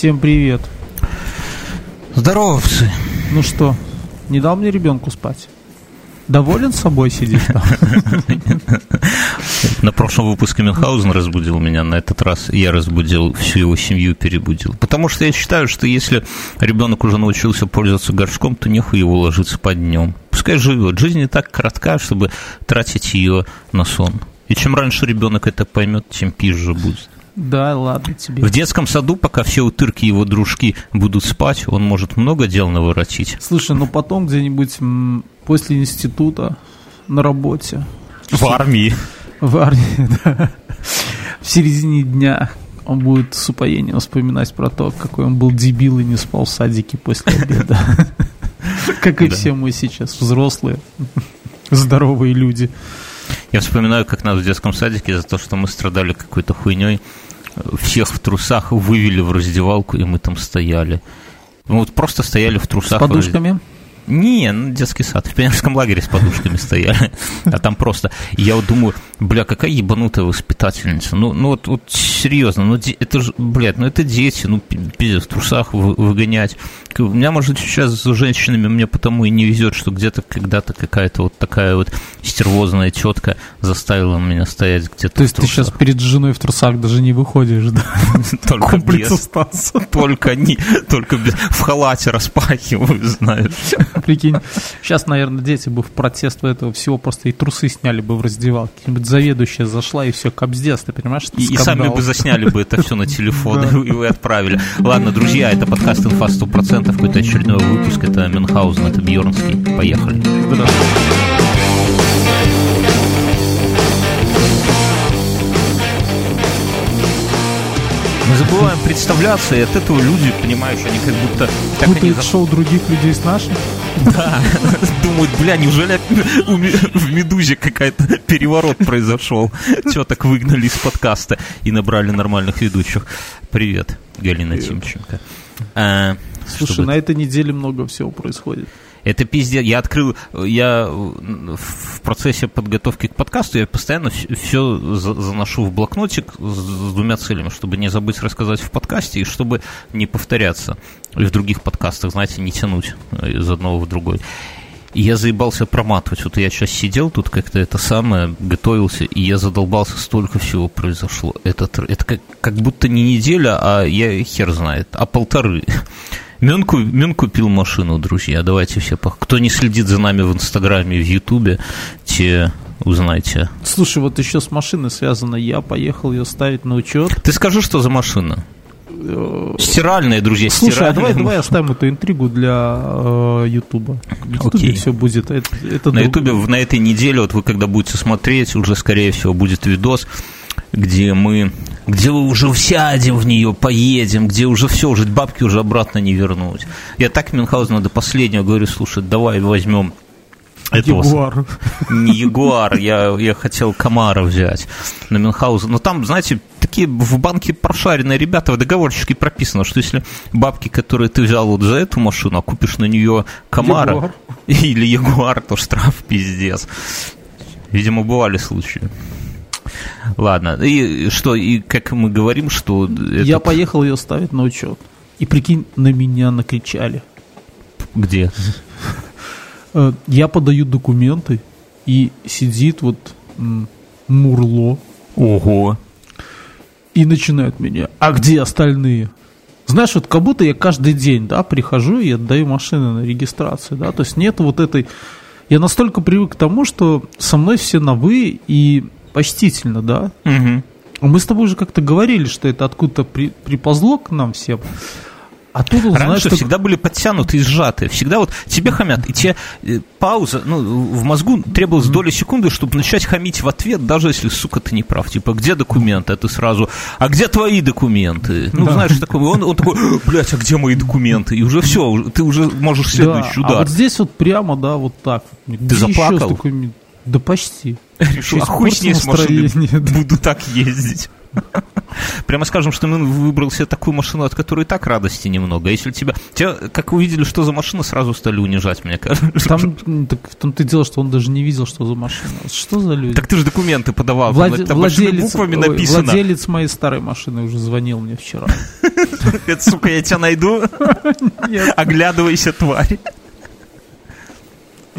Всем привет. Здорово, псы. Ну что, не дал мне ребенку спать? Доволен собой сидишь там? На прошлом выпуске Мюнхгаузен разбудил меня, на этот раз я разбудил всю его семью, перебудил. Потому что я считаю, что если ребенок уже научился пользоваться горшком, то нехуй его ложиться под днем. Пускай живет. Жизнь не так коротка, чтобы тратить ее на сон. И чем раньше ребенок это поймет, тем пизже будет. Да, ладно тебе. В детском саду, пока все утырки его дружки будут спать, он может много дел наворотить. Слушай, ну потом где-нибудь после института на работе. В армии. В армии, да. В середине дня он будет с упоением вспоминать про то, какой он был дебил и не спал в садике после обеда. Как и все мы сейчас, взрослые, здоровые люди. Я вспоминаю, как нас в детском садике за то, что мы страдали какой-то хуйней, всех в трусах вывели в раздевалку, и мы там стояли. Мы вот просто стояли в трусах. С подушками? Не, ну, детский сад. В пионерском лагере с подушками стояли. А там просто... Я вот думаю, бля, какая ебанутая воспитательница. Ну, ну вот, вот серьезно, ну это же, блядь, ну это дети, ну пиздец, в трусах выгонять. У меня, может, сейчас с женщинами мне потому и не везет, что где-то когда-то какая-то вот такая вот стервозная тетка заставила меня стоять где-то То есть ты сейчас перед женой в трусах даже не выходишь, да? Только без. Только не, только без. В халате распахиваю, знаешь. Прикинь, сейчас, наверное, дети бы в протест этого всего просто и трусы сняли бы в раздевалке. Какая-нибудь заведующая зашла и все, кобздец, ты понимаешь? И, и сами бы засняли бы это все на телефон и вы отправили. Ладно, друзья, это подкаст «Инфа 100%», какой-то очередной выпуск. Это Мюнхгаузен, это Бьернский. Поехали. Мы забываем представляться, и от этого люди, понимаешь, они как будто... Так Путают они... шоу других людей с нашим? Да, думают, бля, неужели в «Медузе» какая-то переворот произошел? Чего так выгнали из подкаста и набрали нормальных ведущих? Привет, Галина Тимченко. А, Слушай, на этой неделе много всего происходит. Это пиздец. Я открыл, я в процессе подготовки к подкасту я постоянно все заношу в блокнотик с двумя целями, чтобы не забыть рассказать в подкасте и чтобы не повторяться и в других подкастах, знаете, не тянуть из одного в другой. И я заебался проматывать. Вот я сейчас сидел тут как-то это самое, готовился, и я задолбался, столько всего произошло. Это, это как, как будто не неделя, а я хер знает, а полторы. Мен, Мен купил машину, друзья. Давайте все. Кто не следит за нами в Инстаграме и в Ютубе, те узнаете. Слушай, вот еще с машиной связано. Я поехал ее ставить на учет. Ты скажи, что за машина? Э, стиральная, друзья, Слушай, стиральная. а давай, давай оставим эту интригу для э, Ютуба. В Ютубе все будет. Это, это на Ютубе на этой неделе, вот вы когда будете смотреть, уже, скорее всего, будет видос где мы, где мы уже сядем в нее, поедем, где уже все, уже бабки уже обратно не вернуть. Я так Мюнхгаузену до последнего говорю, слушай, давай возьмем этого, Ягуар. Не Ягуар, я, я хотел Камара взять на Мюнхгаузен. Но там, знаете, такие в банке прошаренные ребята, в договорчике прописано, что если бабки, которые ты взял вот за эту машину, а купишь на нее Камара Ягуар. или Ягуар, то штраф пиздец. Видимо, бывали случаи. Ладно, и что, и как мы говорим, что... Этот... Я поехал ее ставить на учет. И прикинь, на меня накричали. Где? Э, я подаю документы, и сидит вот Мурло. Ого. И начинают меня. А где остальные? Знаешь, вот как будто я каждый день, да, прихожу и отдаю машины на регистрацию, да, то есть нет вот этой... Я настолько привык к тому, что со мной все на «вы», и почтительно, да? Угу. Мы с тобой уже как-то говорили, что это откуда-то при, приползло к нам всем. А тут, Раньше знаешь, что... всегда были подтянуты и сжаты. Всегда вот тебе хамят, и тебе э, пауза, ну, в мозгу требовалась доля секунды, чтобы начать хамить в ответ, даже если, сука, ты не прав. Типа, где документы? А ты сразу, а где твои документы? Ну, да. знаешь, такой, он, он такой, блядь, а где мои документы? И уже все, ты уже можешь следующий да, удар. А вот здесь вот прямо, да, вот так. Ты заплакал? Да почти. Решил, а хуй с ней с машиной буду так ездить. Прямо скажем, что мы выбрал себе такую машину, от которой и так радости немного. Если тебя... Тебя, как увидели, что за машина, сразу стали унижать, мне кажется. Там, так, в том-то дело, что он даже не видел, что за машина. Что за люди? Так ты же документы подавал. Владе- там владелец, буквами ой, написано. владелец моей старой машины уже звонил мне вчера. Это, сука, я тебя найду. Оглядывайся, тварь.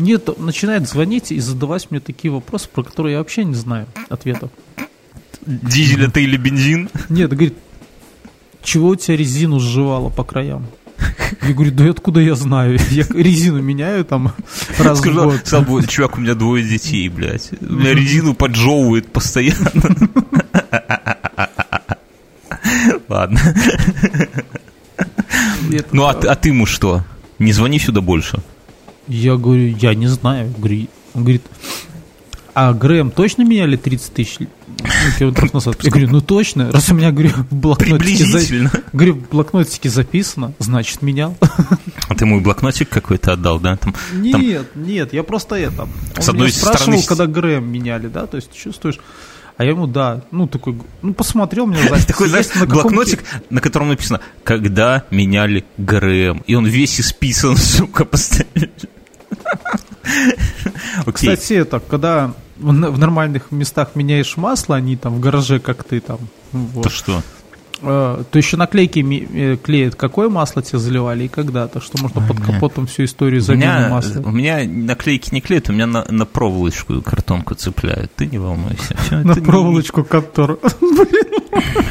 Нет, начинает звонить и задавать мне такие вопросы, про которые я вообще не знаю ответов. Дизель это или бензин? Нет, говорит, чего у тебя резину сживало по краям? Я говорю, да откуда я знаю? Я резину меняю там раз в год. сказал бы, чувак, у меня двое детей, блядь. У меня резину поджевывает постоянно. Ладно. Ну, а, а ты ему что? Не звони сюда больше. Я говорю, я не знаю. Говорю, Он говорит, а Грэм точно меняли 30 тысяч километров назад? Я говорю, ну точно. Раз у меня, говорю, в блокнотике, за- говорю, в блокнотике записано, значит менял. А ты мой блокнотик какой-то отдал, да? Там, там Нет, нет, я просто это. Он С одной меня спрашивал, стороны- когда Грэм меняли, да, то есть чувствуешь. А я ему, да, ну такой, ну посмотрел мне запись. такой, знаешь, блокнотик, на котором написано, когда меняли ГРМ. И он весь исписан, сука, постоянно. Кстати, это, когда в нормальных местах меняешь масло, они там в гараже, как ты там, ну, То вот, что? Э, то еще наклейки э, клеят, какое масло тебе заливали и когда, то что можно под капотом всю историю замены масла. у меня наклейки не клеят, у меня на, на проволочку картонку цепляют. Ты не волнуйся. На не- проволочку, которую...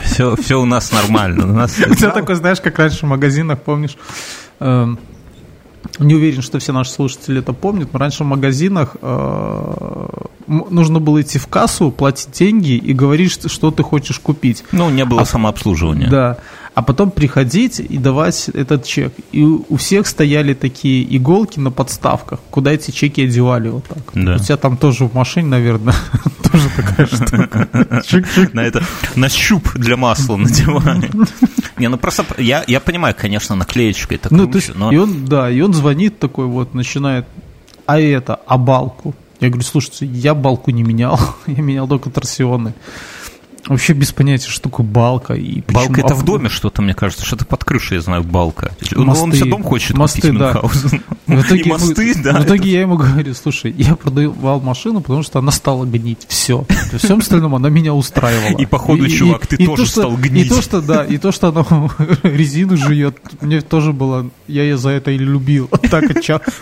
Все, все у нас нормально. У нас тебя такой, знаешь, как раньше в магазинах, помнишь, эм, не уверен, что все наши слушатели это помнят, но раньше в магазинах э, нужно было идти в кассу, платить деньги и говорить, что- что ты хочешь купить. Ну, не было самообслуживания. Да. А потом приходить и давать этот чек. И у всех стояли такие иголки на подставках, куда эти чеки одевали вот так. Да. У тебя там тоже в машине, наверное, тоже такая штука. На это на щуп для масла надевали. Не, ну просто я, я понимаю, конечно, наклеечка это Ну, круче, но и он, да, и он звонит такой вот, начинает, а это, а балку? Я говорю, слушайте, я балку не менял, я менял только торсионы. Вообще без понятия, что такое балка и почему. балка это в доме что-то, мне кажется, что-то под крышей, я знаю, балка. Он, Мосты. он себе дом хочет Мосты, купить да. Мюнхгаузен. В итоге, И мосты, мы- да. в итоге я ему говорю, слушай, я продавал машину, потому что она стала гнить. Все. Во всем остальном она меня устраивала. И, походу, чувак, ты тоже то, что- стал гнить. И то, что, да, и то, что она резину жует, мне тоже было, я ее за это и любил. Так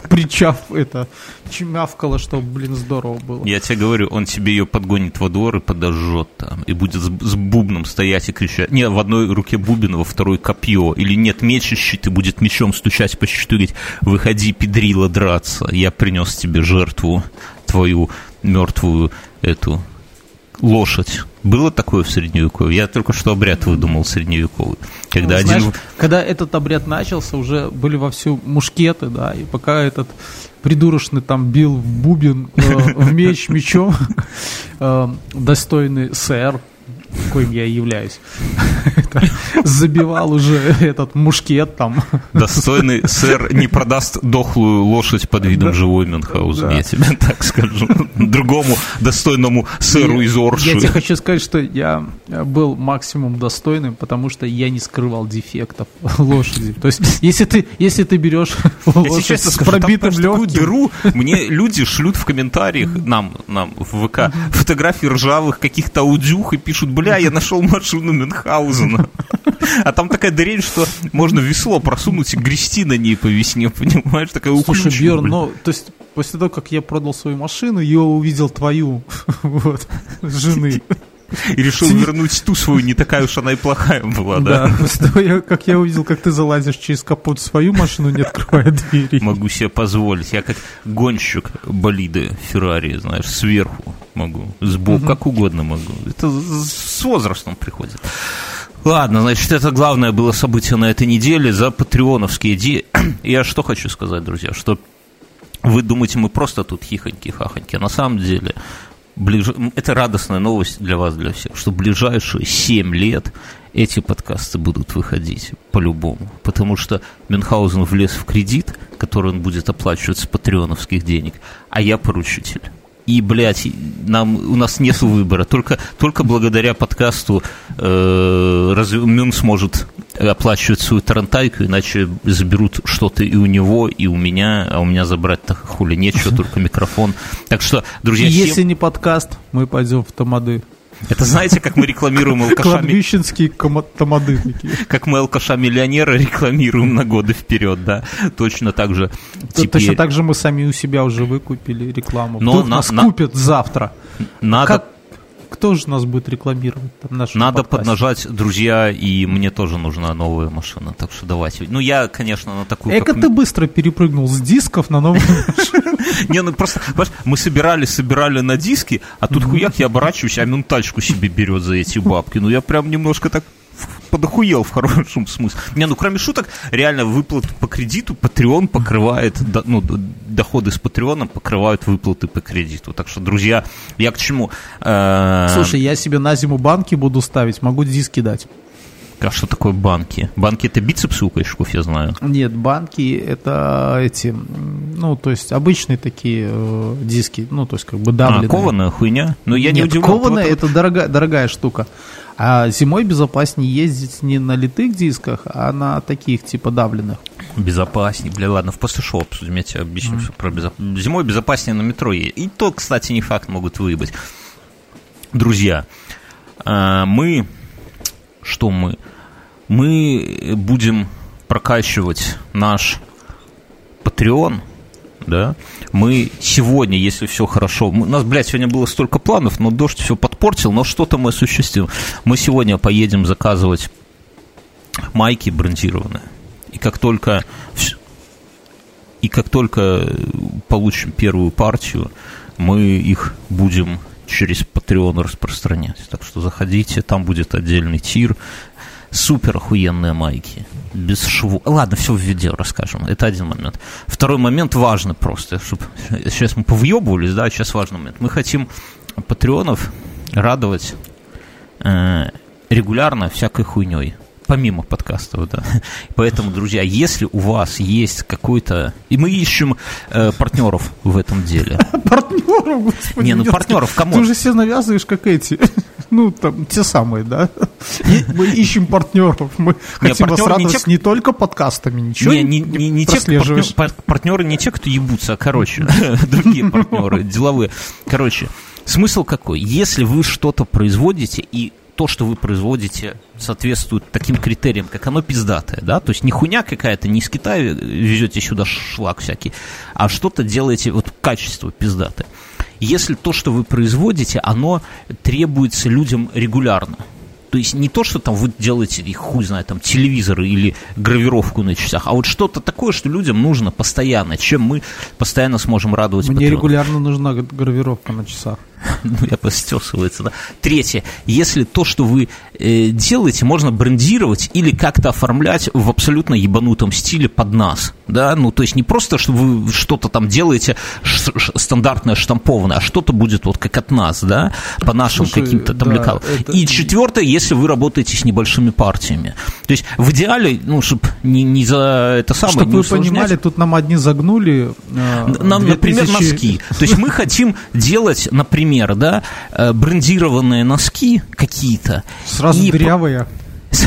причав это, чмявкало, что, блин, здорово было. Я тебе говорю, он тебе ее подгонит во двор и подожжет там. И будет с, с бубном стоять и кричать. Не, в одной руке бубен, во второй копье. Или нет, меч ищет и будет мечом стучать по щиту и говорить, выходи, педрила, драться. Я принес тебе жертву, твою мертвую эту лошадь. Было такое в средневековье? Я только что обряд выдумал средневековый. Когда Ну, один... знаешь, когда этот обряд начался, уже были вовсю мушкеты, да, и пока этот придурочный там бил в бубен, э, в меч мечом, э, достойный сэр, коим я и являюсь, забивал уже этот мушкет там. Достойный сэр не продаст дохлую лошадь под видом живой Мюнхгаузен, я тебе так скажу. Другому достойному сэру из Орши. Я тебе хочу сказать, что я был максимум достойным, потому что я не скрывал дефектов лошади. То есть, если ты, если ты берешь лошадь с пробитым легким, дыру мне люди шлют в комментариях нам, нам в ВК фотографии ржавых каких-то аудюх и пишут, бля, я нашел машину Мюнхгаузена. А там такая дырень, что можно весло просунуть и грести на ней по весне, понимаешь? Такая Слушай, Бьерн, ну, то есть, после того, как я продал свою машину, я увидел твою, вот, жены. И решил вернуть ту свою, не такая уж она и плохая была, Да, да? после того, как я увидел, как ты залазишь через капот свою машину, не открывая двери. Могу себе позволить. Я как гонщик болиды Феррари, знаешь, сверху могу, сбоку, как угодно могу. Это с возрастом приходит. Ладно, значит, это главное было событие на этой неделе за патреоновские идеи. Я что хочу сказать, друзья, что вы думаете, мы просто тут хихоньки-хахоньки. На самом деле, ближ... это радостная новость для вас, для всех, что в ближайшие 7 лет эти подкасты будут выходить по-любому. Потому что Мюнхгаузен влез в кредит, который он будет оплачивать с патреоновских денег, а я поручитель. И, блядь, нам, у нас нет выбора. Только, только благодаря подкасту э, разве Мюн сможет оплачивать свою тарантайку, иначе заберут что-то и у него, и у меня, а у меня забрать-то хули нечего, только микрофон. Так что, друзья, если не подкаст, мы пойдем в Тамады. Это знаете, как мы рекламируем алкаша... Кладбищенские тамады такие. Как мы алкаша-миллионера рекламируем на годы вперед, да. Точно так же теперь... Точно так же мы сами у себя уже выкупили рекламу. Но Вдруг на, нас на... купят завтра. Надо... Как кто же нас будет рекламировать? Там, Надо подкасте? поднажать, друзья, и мне тоже нужна новая машина, так что давайте. Ну, я, конечно, на такую... Эко как... ты быстро перепрыгнул с дисков на новую машину. Не, ну просто, мы собирали, собирали на диски, а тут хуяк я оборачиваюсь, а ментальчику себе берет за эти бабки. Ну, я прям немножко так подохуел в хорошем смысле. Не, ну кроме шуток, реально выплаты по кредиту Patreon покрывает, ну, доходы с Patreon покрывают выплаты по кредиту. Так что, друзья, я к чему? Э, Слушай, я себе на зиму банки буду ставить, могу диски дать. А что такое банки? Банки это бицепсы у кайшков, я знаю. Нет, банки это эти, ну, то есть обычные такие э, диски, ну, то есть как бы давленные. А, кованая хуйня? Но я Нет, не удивлен. кованая это дорогая, дорогая штука. А зимой безопаснее ездить не на литых дисках, а на таких типа давленных. Безопаснее, бля, ладно, в после шоу обсудим, я тебе объясню mm. все про безопасность. Зимой безопаснее на метро едет. И то, кстати, не факт, могут выебать. Друзья, а, мы... Что мы? Мы будем прокачивать наш Patreon – да, мы сегодня, если все хорошо, у нас, блядь, сегодня было столько планов, но дождь все подпортил, но что-то мы осуществим. Мы сегодня поедем заказывать майки брендированные. И как только и как только получим первую партию, мы их будем через Patreon распространять. Так что заходите, там будет отдельный тир, супер охуенные майки. Без шву. Ладно, все в видео расскажем. Это один момент. Второй момент важный просто. Чтобы... Сейчас мы повъебывались, да, сейчас важный момент. Мы хотим патреонов радовать э, регулярно всякой хуйней помимо подкастов, да. Поэтому, друзья, если у вас есть какой-то... И мы ищем э, партнеров в этом деле. Партнеров, господи. Не, ну партнеров, кому? Ты уже все навязываешь, как эти. Ну, там, те самые, да. Мы ищем партнеров. Мы хотим вас радовать не только подкастами, ничего не не те партнеры не те, кто ебутся, а, короче, другие партнеры, деловые. Короче, смысл какой? Если вы что-то производите и то, что вы производите, соответствует таким критериям, как оно пиздатое, да, то есть не хуйня какая-то, не из Китая везете сюда шлак всякий, а что-то делаете, вот качество пиздатое. Если то, что вы производите, оно требуется людям регулярно, то есть не то, что там вы делаете, хуй знает, там телевизоры или гравировку на часах, а вот что-то такое, что людям нужно постоянно, чем мы постоянно сможем радовать Мне патронов. регулярно нужна гравировка на часах. ну, я постесывается, да. Третье, если то, что вы э, делаете, можно брендировать или как-то оформлять в абсолютно ебанутом стиле под нас, да, ну, то есть не просто, что вы что-то там делаете стандартное, штампованное, а что-то будет вот как от нас, да, по нашим каким-то там да, лекалам. Это... И четвертое, если вы работаете с небольшими партиями. То есть в идеале, ну, чтобы не, не за это самое... Чтобы вы понимали, тут нам одни загнули... Э, нам, 2000... например, носки. То есть мы хотим делать, например, например, да, э, брендированные носки какие-то. Сразу и дырявые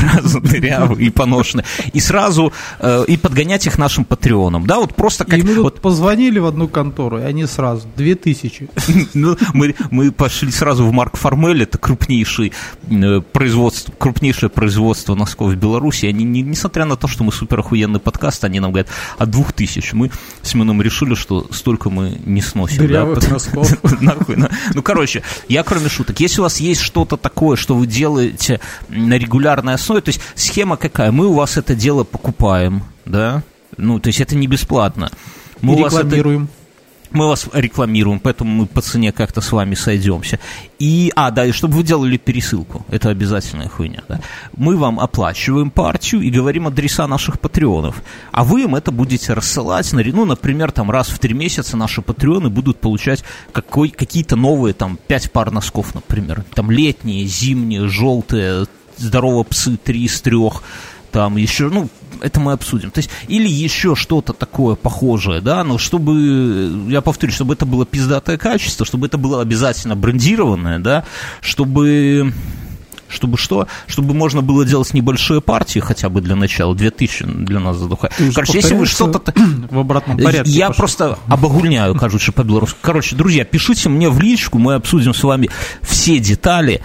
сразу дырявые и поношенные, и сразу э, и подгонять их нашим патреонам, да, вот просто как... И мы вот позвонили в одну контору, и они сразу, две тысячи. Ну, мы, мы пошли сразу в Марк Формель, это крупнейший э, производство, крупнейшее производство носков в Беларуси, они, не, несмотря на то, что мы супер охуенный подкаст, они нам говорят, от двух тысяч. Мы с Мином решили, что столько мы не сносим. Дырявых да? носков. Нахуй, ну, короче, я кроме шуток, если у вас есть что-то такое, что вы делаете на регулярной основе, то есть схема какая? Мы у вас это дело покупаем, да? Ну, то есть это не бесплатно. Мы и рекламируем. Это, мы вас рекламируем, поэтому мы по цене как-то с вами сойдемся. И, а, да, и чтобы вы делали пересылку, это обязательная хуйня, да. Мы вам оплачиваем партию и говорим адреса наших патреонов, а вы им это будете рассылать, ну, например, там раз в три месяца наши патреоны будут получать какой, какие-то новые, там, пять пар носков, например, там, летние, зимние, желтые, здорово псы, три из трех, там еще, ну, это мы обсудим. То есть, или еще что-то такое похожее, да, но чтобы, я повторю, чтобы это было пиздатое качество, чтобы это было обязательно брендированное, да, чтобы чтобы что? Чтобы можно было делать небольшие партии хотя бы для начала, 2000 для нас задухает. Короче, если вы что-то... В обратном порядке. Я пошел. просто обогульняю, кажется, по-белорусски. Короче, друзья, пишите мне в личку, мы обсудим с вами все детали.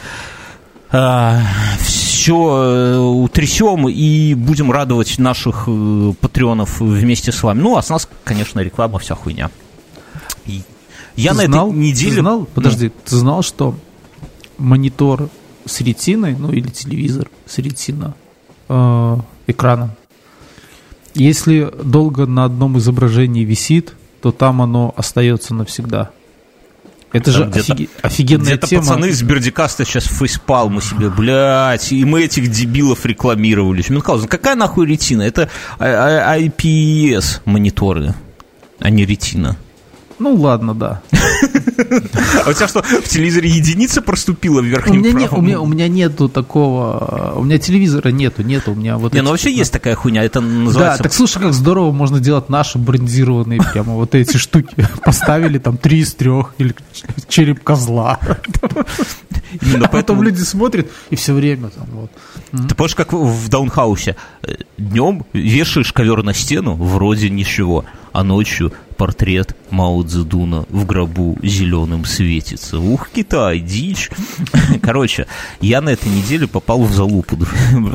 А, все э, утрясем и будем радовать наших э, патреонов вместе с вами. Ну, а с нас, конечно, реклама, вся хуйня. И я ты на знал, этой неделе... Ты знал, подожди, ну. ты знал, что монитор с ретиной, ну или телевизор с ретино э, экраном, если долго на одном изображении висит, то там оно остается навсегда. Это же офиг... офигенная где-то тема. пацаны из Бердикаста сейчас фейспалмы себе, блядь, и мы этих дебилов рекламировали. Мюнхгаузен, какая нахуй ретина? Это IPS мониторы, а не ретина. Ну ладно, да. А у тебя что, в телевизоре единица проступила в верхнем у меня, не, у, меня, у меня нету такого... У меня телевизора нету, нету. У меня вот не, ну вообще есть такая хуйня, это называется... Да, так слушай, как здорово можно делать наши брендированные прямо вот эти штуки. Поставили там три из трех, или череп козла. Именно Потом люди смотрят, и все время там вот. Ты помнишь, как в Даунхаусе? Днем вешаешь ковер на стену, вроде ничего, а ночью портрет Мао Цзэдуна в гробу зеленым светится. Ух, Китай, дичь. Короче, я на этой неделе попал в залупу.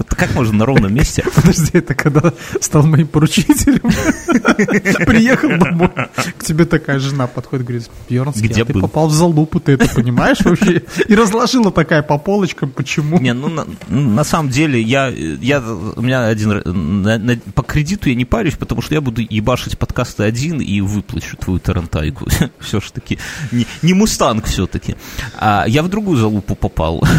Как можно на ровном месте? Подожди, это когда стал моим поручителем? Приехал домой, к тебе такая жена подходит, говорит, Бьернский, Где а ты попал в залупу, ты это понимаешь вообще? И разложила такая по полочкам, почему? Не, ну на, на самом деле я, я у меня один на, на, по кредиту я не парюсь, потому что я буду ебашить подкасты один и выплачу твою тарантайку. Все-таки не, не мустанг все-таки. А я в другую залупу попал.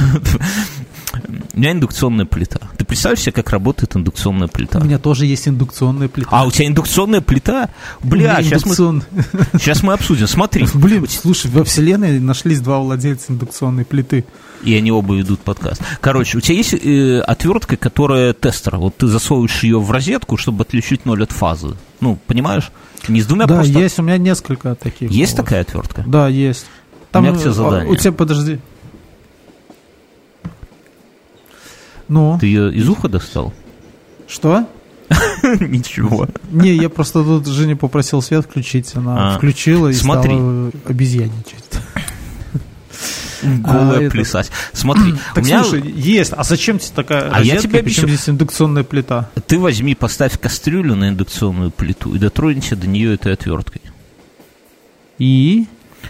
У меня индукционная плита. Ты представляешь себе, как работает индукционная плита? У меня тоже есть индукционная плита. А, у тебя индукционная плита? Бля, сейчас индукцион... мы, сейчас мы обсудим. Смотри. Блин, слушай, во вселенной нашлись два владельца индукционной плиты. И они оба ведут подкаст. Короче, у тебя есть э, отвертка, которая тестер. Вот ты засовываешь ее в розетку, чтобы отличить ноль от фазы. Ну, понимаешь? Не с двумя Да, просто... есть, у меня несколько таких. Есть вот. такая отвертка? Да, есть. Там, у меня к тебе задание. У тебя, подожди. Ну? Ты ее из уха достал? Что? Ничего. Не, я просто тут Женя попросил свет включить, она а, включила и стала обезьянничать. Голая а, плясать. Это... Смотри, так меня... слушай, есть. А зачем тебе такая а розетка? Я тебе Почему здесь индукционная плита? Ты возьми, поставь кастрюлю на индукционную плиту и дотронься до нее этой отверткой. И?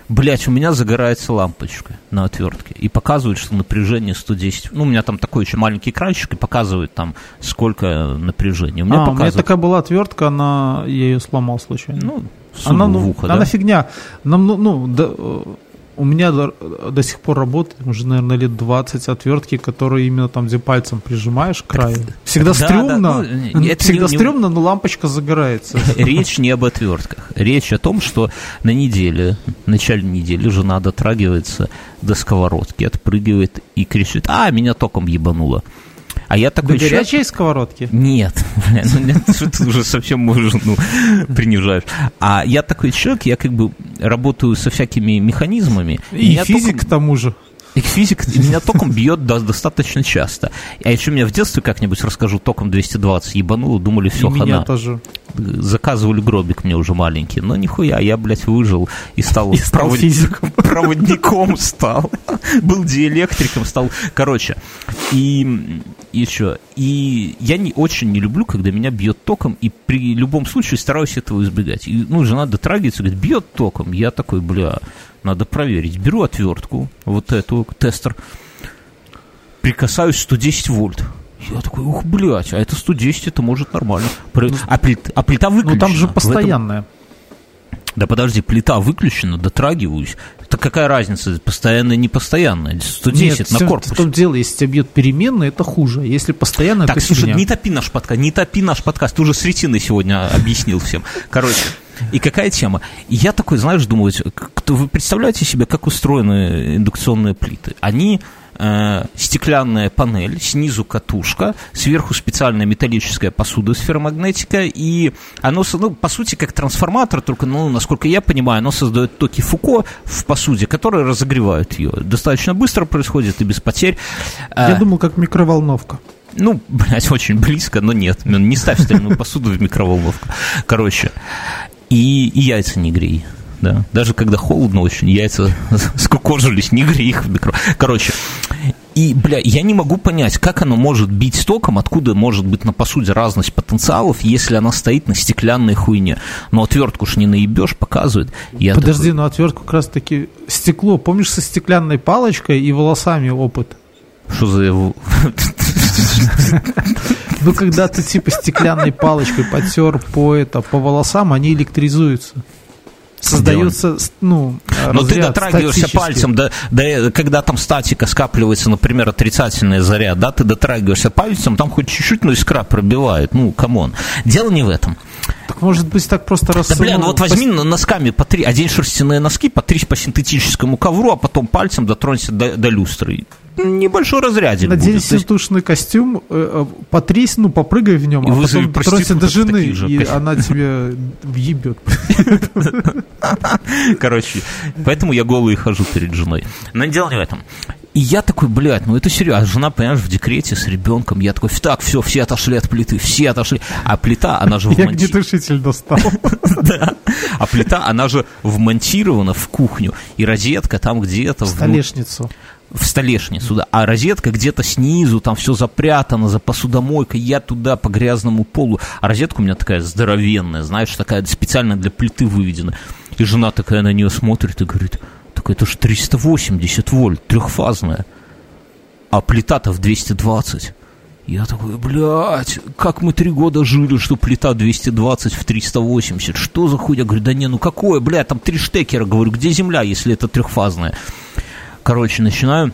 Блять, у меня загорается лампочка на отвертке и показывает, что напряжение 110. Ну, у меня там такой еще маленький экранчик и показывает там, сколько напряжения. У меня, а, показывает... у меня такая была отвертка, она, я ее сломал случайно. Ну, она, ну, ухо, она да? фигня. Нам, ну, ну да, у меня до, до сих пор работает уже, наверное, лет 20 отвертки, которые именно там, где пальцем прижимаешь к краю. Всегда да, стрёмно, да, ну, это всегда не, стрёмно, но лампочка загорается. Речь не об отвертках. Речь о том, что на неделе, в начале недели жена дотрагивается до сковородки, отпрыгивает и кричит, а, меня током ебануло. А я такой До горячей человек... сковородки? Нет, ну нет, ты уже совсем можешь, ну, принижаешь. А я такой человек, я как бы работаю со всякими механизмами. И физик к тому же. И физик меня током бьет достаточно часто. А еще меня в детстве как-нибудь расскажу, током 220 ебануло, думали, все, хана. меня тоже. Заказывали гробик мне уже маленький. Но нихуя, я, блядь, выжил и стал, и стал провод... физиком. Проводником стал. Был диэлектриком, стал... Короче, и еще. И я не, очень не люблю, когда меня бьет током, и при любом случае стараюсь этого избегать. И, ну, жена дотрагивается, говорит, бьет током. Я такой, бля, надо проверить. Беру отвертку, вот эту, тестер, прикасаюсь 110 вольт. Я такой, ух, блядь, а это 110, это может нормально. Ну, а, плит, а плита выключена. Ну там же постоянная. Да подожди, плита выключена, дотрагиваюсь. Так какая разница, постоянная, не постоянная? 110 Нет, на корпус. в том дело, если тебя бьет переменная, это хуже. Если постоянно, так, слушай, фигня. не топи наш подкаст, не топи наш подкаст. Ты уже с ретиной сегодня объяснил всем. Короче, И какая тема? И я такой, знаешь, думаю, кто, вы представляете себе, как устроены индукционные плиты? Они э, стеклянная панель, снизу катушка, сверху специальная металлическая посуда с ферромагнетикой, и оно, ну, по сути, как трансформатор, только, ну, насколько я понимаю, оно создает токи Фуко в посуде, которые разогревают ее. Достаточно быстро происходит и без потерь. Я а, думал, как микроволновка. Ну, блядь, очень близко, но нет. Ну, не ставь стальную посуду в микроволновку. Короче, и, и яйца не грей. Да. Даже когда холодно очень, яйца скукожились, не грей их в микро. Короче, и, бля, я не могу понять, как оно может бить током, откуда может быть на посуде разность потенциалов, если она стоит на стеклянной хуйне. Но отвертку ж не наебешь, показывает. Я Подожди, такой... но отвертку как раз таки стекло. Помнишь, со стеклянной палочкой и волосами опыт? Что за... Ну, когда ты типа стеклянной палочкой потер по, это, по волосам, они электризуются создается, ну, Но ты дотрагиваешься пальцем, да, да, когда там статика скапливается, например, отрицательный заряд, да, ты дотрагиваешься пальцем, там хоть чуть-чуть, но искра пробивает, ну, come on. Дело не в этом. Так может быть так просто рассунул... Да, бля, ну вот возьми по... носками, потри, одень шерстяные носки, потрись по синтетическому ковру, а потом пальцем дотронься до, до люстры небольшой разрядик Надень будет. синтушный костюм, э, э, потрись, ну, попрыгай в нем, и а потом дотронься до жены, же, и она тебе въебет. Короче, поэтому я голый хожу перед женой. Но дело не в этом. И я такой, блядь, ну это серьезно. Жена, понимаешь, в декрете с ребенком. Я такой, так, все, все отошли от плиты, все отошли. А плита, она же вмонтирована. Я гнетушитель достал. Да. А плита, она же вмонтирована в кухню. И розетка там где-то... В столешницу в столешницу, да, а розетка где-то снизу, там все запрятано за посудомойкой, я туда по грязному полу, а розетка у меня такая здоровенная, знаешь, такая специально для плиты выведена, и жена такая на нее смотрит и говорит, так это же 380 вольт, трехфазная, а плита-то в 220. Я такой, блядь, как мы три года жили, что плита 220 в 380, что за хуйня? Говорю, да не, ну какое, блядь, там три штекера, говорю, где земля, если это трехфазная? Короче, начинаю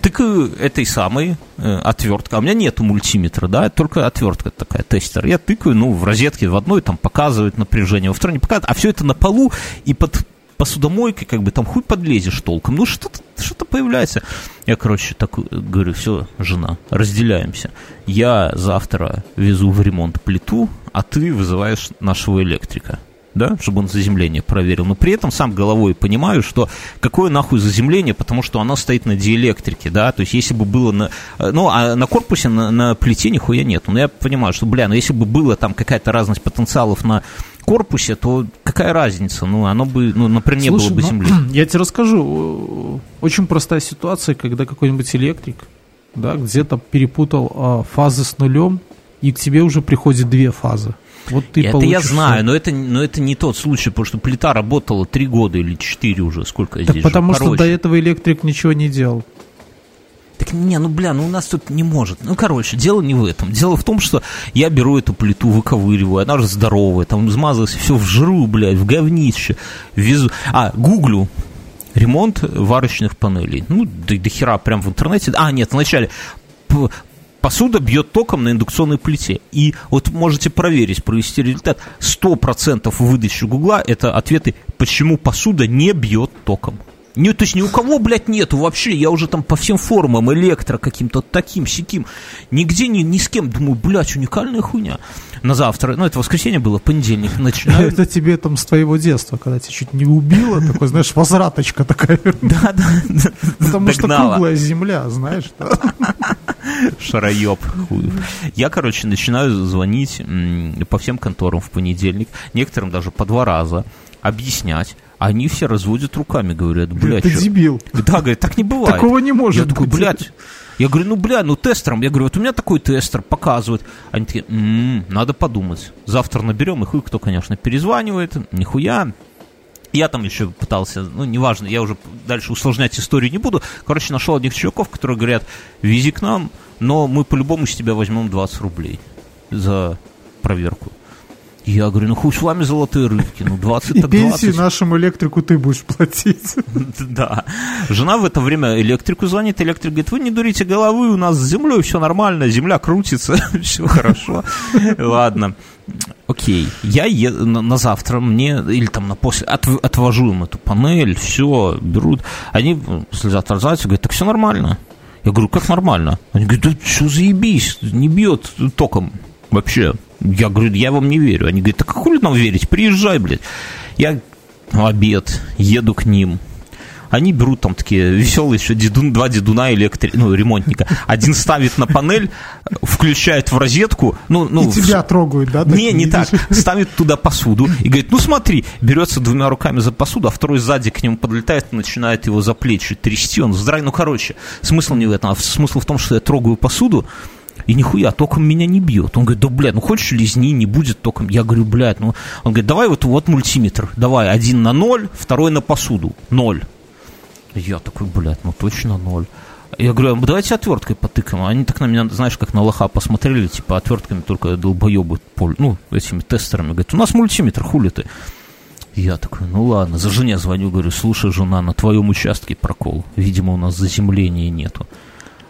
тыкаю этой самой э, отверткой. А у меня нету мультиметра, да, только отвертка такая, тестер. Я тыкаю, ну, в розетке в одной там показывает напряжение, во второй не показывает, а все это на полу и под посудомойкой, как бы там хуй подлезешь толком. Ну, что-то что появляется. Я, короче, так говорю, все, жена, разделяемся. Я завтра везу в ремонт плиту, а ты вызываешь нашего электрика да, чтобы он заземление проверил, но при этом сам головой понимаю, что какое нахуй заземление, потому что оно стоит на диэлектрике, да, то есть если бы было на, ну, а на корпусе, на, на плите нихуя нет, но я понимаю, что, бля, ну если бы было там какая-то разность потенциалов на корпусе, то какая разница? Ну, оно бы, ну, например, не Слушай, было бы ну, земли. Я тебе расскажу. Очень простая ситуация, когда какой-нибудь электрик, да, где-то перепутал а, фазы с нулем, и к тебе уже приходит две фазы. Вот ты это я знаю, но это, но это не тот случай, потому что плита работала три года или четыре уже, сколько так здесь потому же. что до этого электрик ничего не делал. Так не, ну бля, ну у нас тут не может. Ну, короче, дело не в этом. Дело в том, что я беру эту плиту, выковыриваю, она же здоровая, там смазалась, все в жру, блядь, в говнище, везу. А, гуглю, ремонт варочных панелей. Ну, до, до хера прям в интернете. А, нет, вначале посуда бьет током на индукционной плите. И вот можете проверить, провести результат. 100% выдачи Гугла – это ответы, почему посуда не бьет током. Не, то есть ни у кого, блядь, нету вообще. Я уже там по всем форумам электро каким-то таким, сяким. Нигде ни, ни с кем. Думаю, блядь, уникальная хуйня. На завтра, ну это воскресенье было, понедельник начинаю. Это тебе там с твоего детства, когда тебя чуть не убило, такой, знаешь, возвраточка такая. Да, да. Потому что круглая земля, знаешь. Шароеб. Я, короче, начинаю звонить по всем конторам в понедельник, некоторым даже по два раза, объяснять. Они все разводят руками, говорят, блядь. Ты дебил. Да, говорят, так не бывает. Такого не может Я такой, блядь. Я говорю, ну, бля, ну, тестером. Я говорю, вот у меня такой тестер показывает. Они такие, м-м, надо подумать. Завтра наберем, и хуй кто, конечно, перезванивает. Нихуя. Я там еще пытался, ну, неважно, я уже дальше усложнять историю не буду. Короче, нашел одних чуваков, которые говорят, вези к нам, но мы по-любому с тебя возьмем 20 рублей за проверку. Я говорю, ну хуй с вами золотые рыбки, ну 20 И так 20. пенсии нашему электрику ты будешь платить. Да. Жена в это время электрику звонит, электрик говорит, вы не дурите головы, у нас с землей все нормально, земля крутится, все хорошо. Ладно. окей, я еду на, на завтра, мне, или там на после, от, отвожу им эту панель, все, берут, они слезат разаться, говорят, так все нормально. Я говорю, как нормально? Они говорят, да что заебись, не бьет током вообще. Я говорю, я вам не верю. Они говорят, так а хули нам верить, приезжай, блядь. Я обед, еду к ним, они берут там такие веселые еще дедун, два дедуна электри... ну, ремонтника. Один ставит на панель, включает в розетку. Ну, ну, и тебя в... трогают, да? Не, не так. Ставит туда посуду и говорит, ну смотри, берется двумя руками за посуду, а второй сзади к нему подлетает и начинает его за плечи трясти. Он здрай, ну короче, смысл не в этом, а смысл в том, что я трогаю посуду, и нихуя, током меня не бьет. Он говорит, да, блядь, ну хочешь лизни, не будет током. Я говорю, блядь, ну... Он говорит, давай вот, вот мультиметр, давай, один на ноль, второй на посуду, ноль. Я такой, блядь, ну точно ноль. Я говорю, «А давайте отверткой потыкаем. Они так на меня, знаешь, как на лоха посмотрели, типа отвертками только долбоебы, ну, этими тестерами. Говорят, у нас мультиметр, хули ты? Я такой, ну ладно, за жене звоню, говорю, слушай, жена, на твоем участке прокол. Видимо, у нас заземления нету.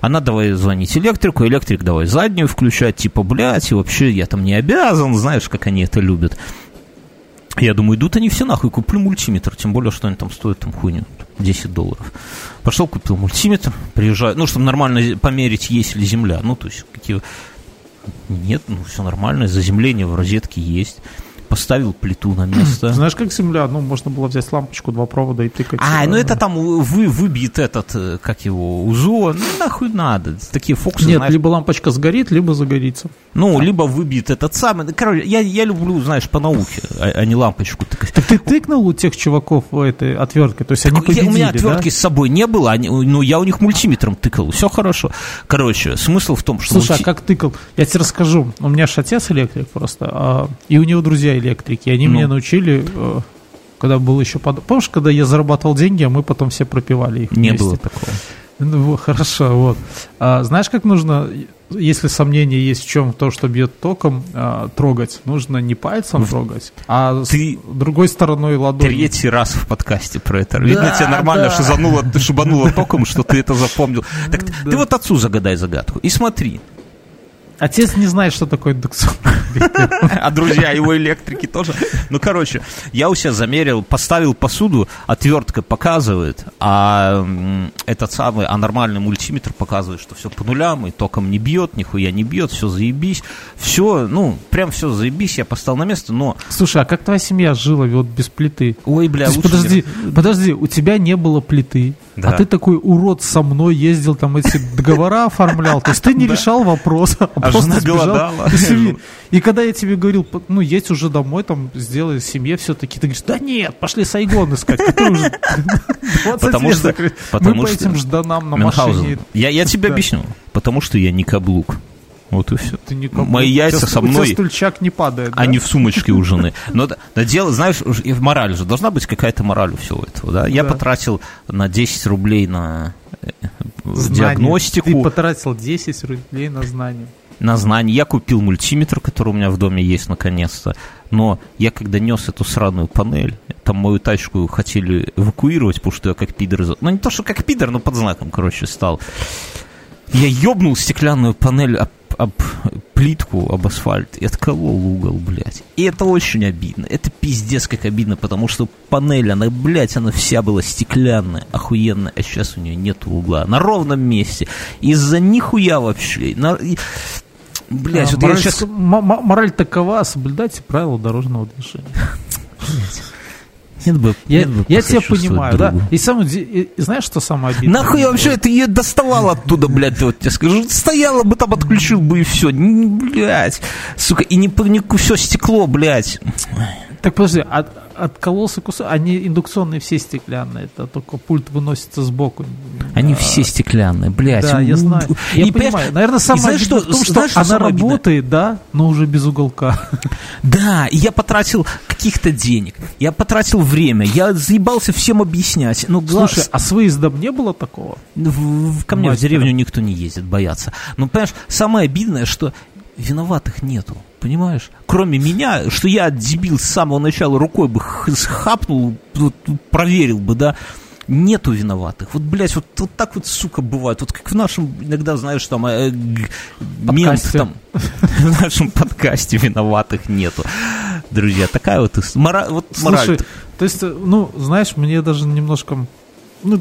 Она давай звонить электрику, электрик давай заднюю включать, типа, блядь, и вообще я там не обязан, знаешь, как они это любят. Я думаю, идут они все нахуй, куплю мультиметр, тем более, что они там стоят, там хуйню, 10 долларов. Пошел, купил мультиметр, приезжаю, ну, чтобы нормально померить, есть ли земля, ну, то есть, какие... Нет, ну, все нормально, заземление в розетке есть поставил плиту на место. Знаешь, как земля? Ну, можно было взять лампочку, два провода и тыкать. А, ну это там вы, выбьет этот, э, как его, УЗО. Ну, нахуй надо. Такие фокусы, Нет, знаешь... либо лампочка сгорит, либо загорится. Ну, а. либо выбьет этот самый. Короче, я, я люблю, знаешь, по науке, а, а не лампочку тыкать. Так ты тыкнул у тех чуваков этой отверткой? То есть они победили, я, У меня отвертки да? с собой не было, они, ну, я у них мультиметром тыкал. Все хорошо. Короче, смысл в том, что... Слушай, мульти... а как тыкал? Я тебе расскажу. У меня же отец электрик просто, а, и у него друзья электрики. Они ну. меня научили, э, когда был еще... Под... Помнишь, когда я зарабатывал деньги, а мы потом все пропивали их Не вместе? было такого. Ну, хорошо, вот. А, знаешь, как нужно, если сомнение есть в чем то, что бьет током, а, трогать? Нужно не пальцем ну, трогать, а ты с другой стороной ладони. Третий раз в подкасте про это. Да, Видно, тебе нормально да. шизануло, ты шибануло током, что ты это запомнил. Так ты вот отцу загадай загадку и смотри. Отец не знает, что такое индукционный А друзья его электрики тоже. Ну, короче, я у себя замерил, поставил посуду, отвертка показывает, а этот самый, а нормальный мультиметр показывает, что все по нулям, и током не бьет, нихуя не бьет, все заебись. Все, ну, прям все заебись, я поставил на место, но... Слушай, а как твоя семья жила вот без плиты? Ой, бля, подожди, подожди, у тебя не было плиты, а ты такой урод со мной ездил, там эти договора оформлял, то есть ты не решал вопрос, а, а просто сбежал. И когда я тебе говорил, ну, есть уже домой, там, сделай семье все-таки, ты говоришь, да нет, пошли Сайгон искать, который уже потому что, Мы по этим жданам на машине. Я, я тебе объясню, потому что я не каблук. Вот и все. Ты никак... Мои яйца со мной. Тебя стульчак не падает. Да? Они в сумочке у жены. Но да, дело, знаешь, и в морали же должна быть какая-то мораль у всего этого. Да? Я потратил на 10 рублей на э, диагностику. Ты потратил 10 рублей на знания на знание. Я купил мультиметр, который у меня в доме есть наконец-то. Но я когда нес эту сраную панель, там мою тачку хотели эвакуировать, потому что я как пидор... Ну, не то, что как пидор, но под знаком, короче, стал. Я ёбнул стеклянную панель об, плитку, об асфальт и отколол угол, блядь. И это очень обидно. Это пиздец как обидно, потому что панель, она, блядь, она вся была стеклянная, охуенная, а сейчас у нее нет угла. На ровном месте. Из-за нихуя вообще. На... Блять, а, вот мораль, сейчас... мораль такова, соблюдайте правила дорожного движения. Нет бы, я, нет бы я тебя понимаю, другу. да. И, самое, и, и знаешь, что самое обидное? Нахуй я вообще это ее доставал оттуда, блядь, вот тебе скажу. Стояла бы там, отключил бы и все. Блядь. Сука, и не, не все стекло, блядь. Так подожди, а, откололся кусок, они индукционные все стеклянные, это только пульт выносится сбоку. Они а, все стеклянные, блядь. Да, я знаю. Я и, понимаю. Наверное, самое обидное в том, что знаешь, она работает, да, но уже без уголка. Да, и я потратил каких-то денег, я потратил время, я заебался всем объяснять. Ну, Слушай, а с выездом не было такого? В, в, ко мне Мастера. в деревню никто не ездит, боятся. Ну, понимаешь, самое обидное, что виноватых нету, понимаешь? Кроме меня, что я, дебил, с самого начала рукой бы хапнул, проверил бы, да, нету виноватых. Вот, блядь, вот, вот так вот, сука, бывает. Вот как в нашем, иногда, знаешь, там, э, мент там, в нашем подкасте виноватых нету. Друзья, такая вот, ис- мора- вот Слушай, мораль. то есть, э, ну, знаешь, мне даже немножко, ну,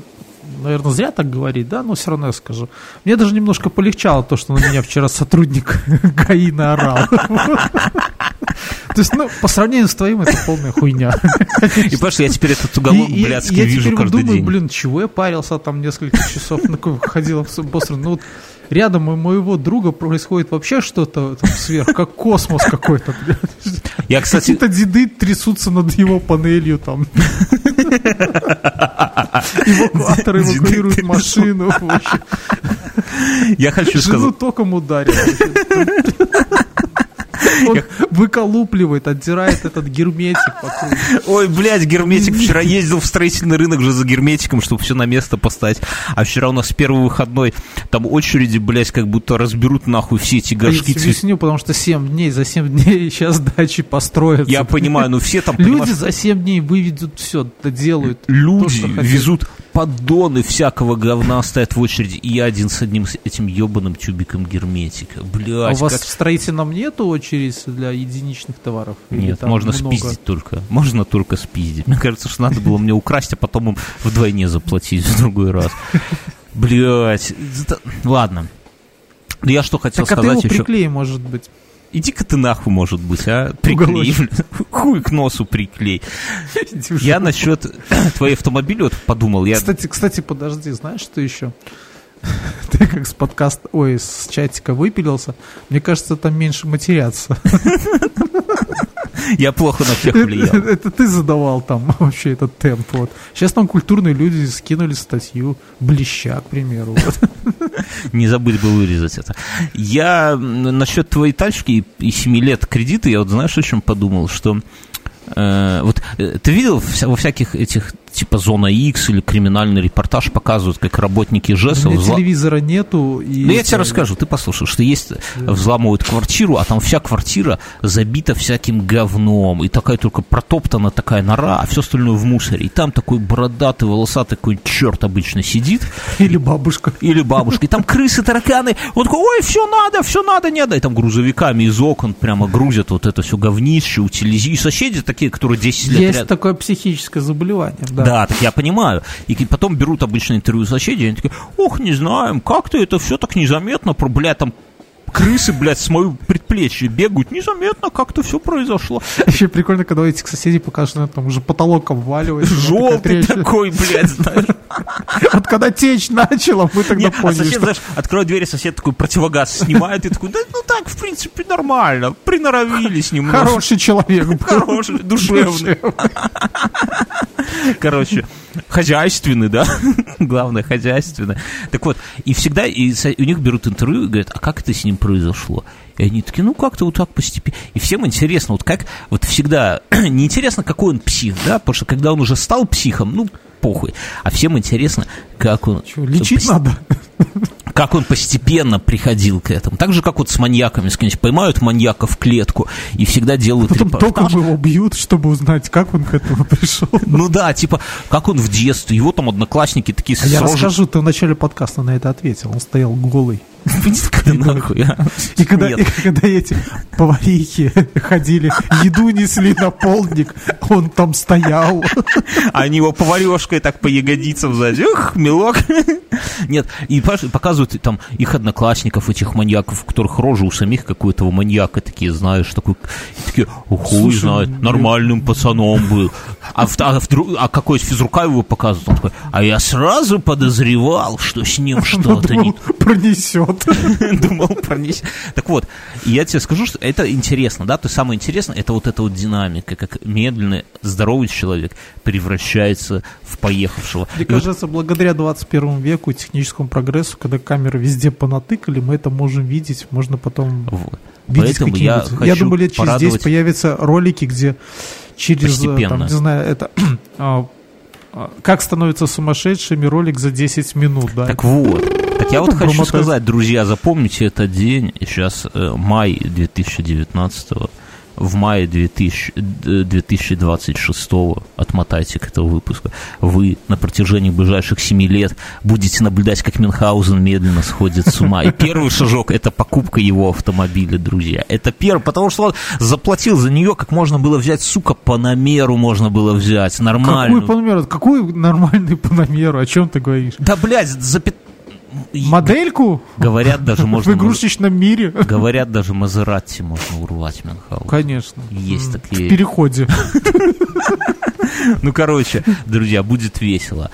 наверное, зря так говорить, да, но все равно я скажу. Мне даже немножко полегчало то, что на меня вчера сотрудник ГАИ наорал. То есть, ну, по сравнению с твоим, это полная хуйня. И понимаешь, я теперь этот уголок блядский я вижу теперь вот каждый думаю, день. блин, чего я парился там несколько часов, ходил быстро. Ну, вот рядом у моего друга происходит вообще что-то сверх, как космос какой-то. Я, кстати, Какие-то деды трясутся над его панелью там. Эвакуатор эвакуирует машину. я хочу Жену сказать, током ударил. Он выколупливает, отдирает этот герметик ой, блядь, герметик, вчера ездил в строительный рынок же за герметиком, чтобы все на место поставить, а вчера у нас первый выходной, там очереди, блядь, как будто разберут нахуй все эти Я горшки. цвет- объясню, потому что 7 дней, за 7 дней сейчас дачи построятся. Я понимаю, но все там, Люди за 7 дней выведут все, доделают. то, люди везут поддоны всякого говна, стоят в очереди, и я один с одним с этим ебаным тюбиком герметика. А Блядь, у вас как... в строительном нету очередь для единичных товаров? Нет, можно много? спиздить только. Можно только спиздить. Мне кажется, что надо было мне украсть, а потом им вдвойне заплатить в другой раз. Блять. Ладно. Ну я что хотел Так а ты его сказать еще. приклей, может быть. Иди-ка ты нахуй, может быть, а? Приклей. Хуй к носу приклей. Я насчет твоей автомобиля вот подумал. Я... Кстати, кстати, подожди, знаешь, что еще? Ты как с подкаста, ой, с чатика выпилился. Мне кажется, там меньше матерятся. я плохо на всех влиял. Это ты задавал там вообще этот темп. Вот. Сейчас там культурные люди скинули статью Блеща, к примеру. Не забыть бы вырезать это. Я насчет твоей тачки и- и 7 лет кредита, я вот знаешь, о чем подумал, что э, вот э, ты видел во всяких этих типа зона X или криминальный репортаж показывают, как работники У ЖЭСа меня взла- телевизора нету. И Ну, я тебе расскажу, ты послушай, что есть, взламывают квартиру, а там вся квартира забита всяким говном, и такая только протоптана такая нора, а все остальное в мусоре. И там такой бородатый, волосатый такой черт обычно сидит, Или бабушка. или бабушка, и там крысы, тараканы, он такой, ой, все надо, все надо, не надо, и там грузовиками из окон прямо грузят вот это все говнище, утилизи, и соседи такие, которые 10 лет Есть рядом. такое психическое заболевание. Да. Да. так я понимаю. И потом берут обычно интервью соседей, и они такие, ох, не знаем, как-то это все так незаметно, про, бля, там крысы, блядь, с моего предплечья бегают, незаметно как-то все произошло. Еще прикольно, когда у этих соседей покажут, что там уже потолок обваливается. Желтый такой, блядь, знаешь. Вот когда течь начала, мы тогда а поняли, сосед, знаешь, откроет дверь, сосед такой противогаз снимает, и такой, да ну так, в принципе, нормально, приноровились немного. хороший человек. Хороший, душевный. Короче, хозяйственный, да? Главное, хозяйственный. Так вот, и всегда и у них берут интервью и говорят, а как это с ним произошло? И они такие, ну как-то вот так постепенно. И всем интересно, вот как, вот всегда, неинтересно, какой он псих, да, потому что когда он уже стал психом, ну, похуй. А всем интересно, как он... Чё, лечить надо. как он постепенно приходил к этому. Так же, как вот с маньяками, скажем, поймают маньяка в клетку и всегда делают Потом репортаж. током его бьют, чтобы узнать, как он к этому пришел. Ну да, типа, как он в детстве, его там одноклассники такие А я расскажу, ты в начале подкаста на это ответил. Он стоял голый. А. И когда, и когда эти поварихи ходили, еду несли на полдник, он там стоял. Они его поварешкой так по ягодицам сзади. Ух, милок. Нет, и понимаешь, показывают там их одноклассников, этих маньяков, у которых рожа у самих какой-то маньяка, такие, знаешь, такой, такие, «О, хуй Слушай, знает, нормальным пацаном был. А, а, а какой физрука его показывают, он такой, а я сразу подозревал, что с ним что-то не пронесет. думал пронес. Так вот, я тебе скажу, что это интересно, да, то есть самое интересное, это вот эта вот динамика, как медленно здоровый человек превращается в поехавшего. Мне кажется, благодаря 21 веку и техническому прогрессу, когда камеры везде понатыкали, мы это можем видеть, можно потом вот. видеть Поэтому я какие-нибудь. хочу Я думаю, лет через 10 порадовать- появятся ролики, где через, э, Постепенно. там, не знаю, это... а, а, Как становятся сумасшедшими ролик за 10 минут, да? Так вот. Так я вот хочу Промотать. сказать, друзья, запомните этот день, сейчас э, май 2019 в мае 2000, 2026 отмотайте к этого выпуска, вы на протяжении ближайших 7 лет будете наблюдать, как Мюнхгаузен медленно сходит с ума. И первый шажок – это покупка его автомобиля, друзья. Это первый, потому что он заплатил за нее, как можно было взять, сука, панамеру можно было взять, нормально. Какую панамеру? Какую нормальную панамеру? О чем ты говоришь? Да, блядь, за пи- Модельку? Говорят, даже можно... В игрушечном мире? Говорят, даже Мазератти можно урвать Мюнхгаузен. Конечно. Есть такие- В переходе. Ну, короче, друзья, будет весело.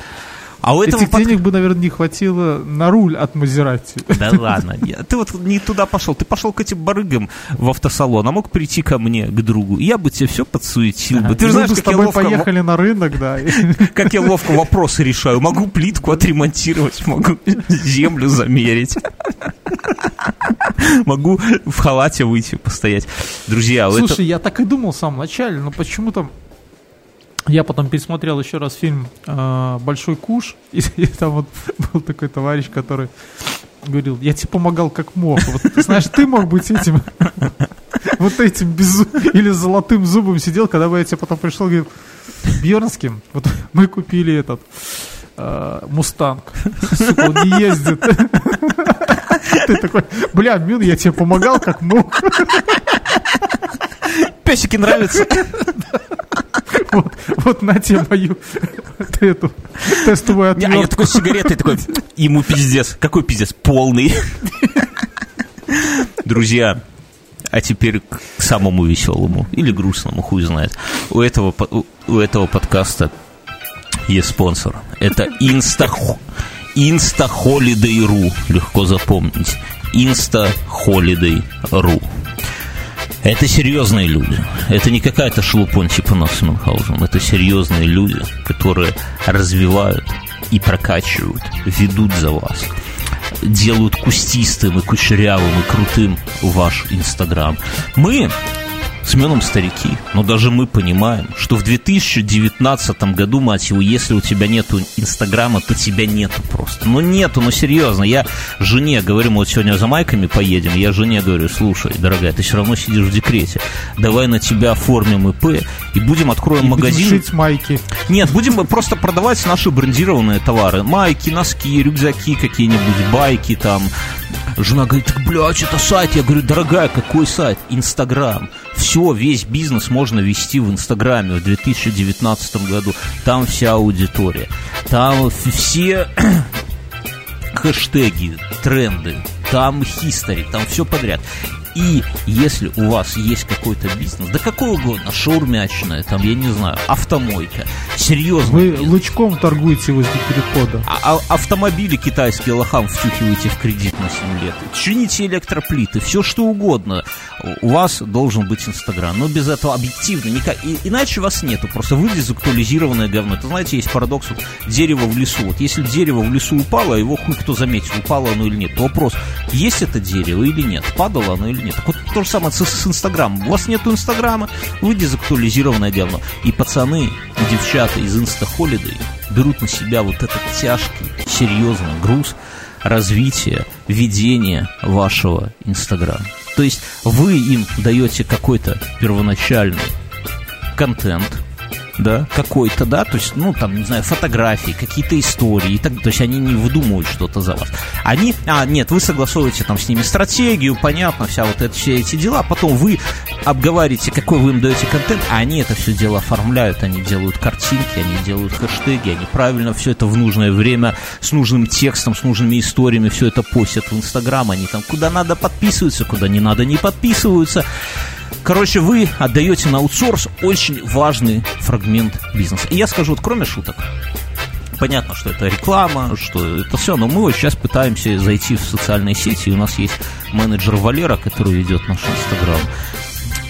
А у этого Этих под- денег бы, наверное, не хватило на руль от Мазерати. Да ладно, ты вот не туда пошел, ты пошел к этим барыгам в автосалон, а мог прийти ко мне, к другу, я бы тебе все подсуетил бы. Ты же знаешь, как я, ловко, поехали на рынок, да. как я ловко вопросы решаю. Могу плитку отремонтировать, могу землю замерить. Могу в халате выйти постоять. Друзья, Слушай, я так и думал в самом начале, но почему-то я потом пересмотрел еще раз фильм э, «Большой куш», и, и там вот был такой товарищ, который говорил, я тебе помогал как мог. Вот, ты знаешь, ты мог быть этим, вот этим без или золотым зубом сидел, когда бы я тебе потом пришел и говорил, Бьернским, вот мы купили этот э, Мустанг. Сука, он не ездит. Ты такой, бля, Мин, я тебе помогал как мог. Песики нравятся. Вот, вот на тебе мою эту тестовую Не, А я отвертку. такой с сигаретой, такой, ему пиздец. Какой пиздец? Полный. Друзья, а теперь к самому веселому или грустному, хуй знает. У этого, у- этого подкаста есть спонсор. Это Insta, InstaHoliday.ru. Легко запомнить. InstaHoliday.ru. Это серьезные люди. Это не какая-то шелупонь типа нас Мюнхгаузен. Это серьезные люди, которые развивают и прокачивают, ведут за вас делают кустистым и кучерявым и крутым ваш Инстаграм. Мы с Меном старики, но даже мы понимаем, что в 2019 году, мать его, если у тебя нету Инстаграма, то тебя нету просто. Ну нету, ну серьезно. Я жене говорю, мы вот сегодня за майками поедем, я жене говорю, слушай, дорогая, ты все равно сидишь в декрете, давай на тебя оформим ИП и будем откроем И будем магазин. шить майки. Нет, будем просто продавать наши брендированные товары. Майки, носки, рюкзаки какие-нибудь, байки там. Жена говорит, так, блядь, это сайт. Я говорю, дорогая, какой сайт? Инстаграм. Все, весь бизнес можно вести в Инстаграме в 2019 году. Там вся аудитория. Там все хэштеги, тренды, там хистори, там все подряд. И если у вас есть какой-то бизнес, да какой угодно, шаурмячная, там, я не знаю, автомойка, серьезно, Вы лучком торгуете возле перехода. а- а- автомобили китайские лохам втюхиваете в кредит на 7 лет, чините электроплиты, все что угодно, у вас должен быть Инстаграм. Но без этого объективно никак. И, иначе вас нету. Просто вы дезактуализированное говно. Это, знаете, есть парадокс. Вот, дерево в лесу. Вот если дерево в лесу упало, его хуй кто заметил, упало оно или нет. То вопрос, есть это дерево или нет, падало оно или нет. Так вот то же самое с, с Инстаграмом. У вас нету Инстаграма, вы дезактуализированное говно. И пацаны, и девчата из Инстахолидей берут на себя вот этот тяжкий, серьезный груз развития, ведения вашего Инстаграма. То есть вы им даете какой-то первоначальный контент, да, какой-то, да, то есть, ну, там, не знаю, фотографии, какие-то истории, и так, то есть они не выдумывают что-то за вас. Они, а, нет, вы согласовываете там с ними стратегию, понятно, вся вот это, все эти дела, потом вы обговариваете, какой вы им даете контент, а они это все дело оформляют, они делают картинки, они делают хэштеги, они правильно все это в нужное время, с нужным текстом, с нужными историями, все это постят в Инстаграм, они там куда надо подписываются, куда не надо не подписываются. Короче, вы отдаете на аутсорс очень важный фрагмент бизнеса. И я скажу, вот кроме шуток, понятно, что это реклама, что это все, но мы вот сейчас пытаемся зайти в социальные сети, и у нас есть менеджер Валера, который ведет наш Инстаграм.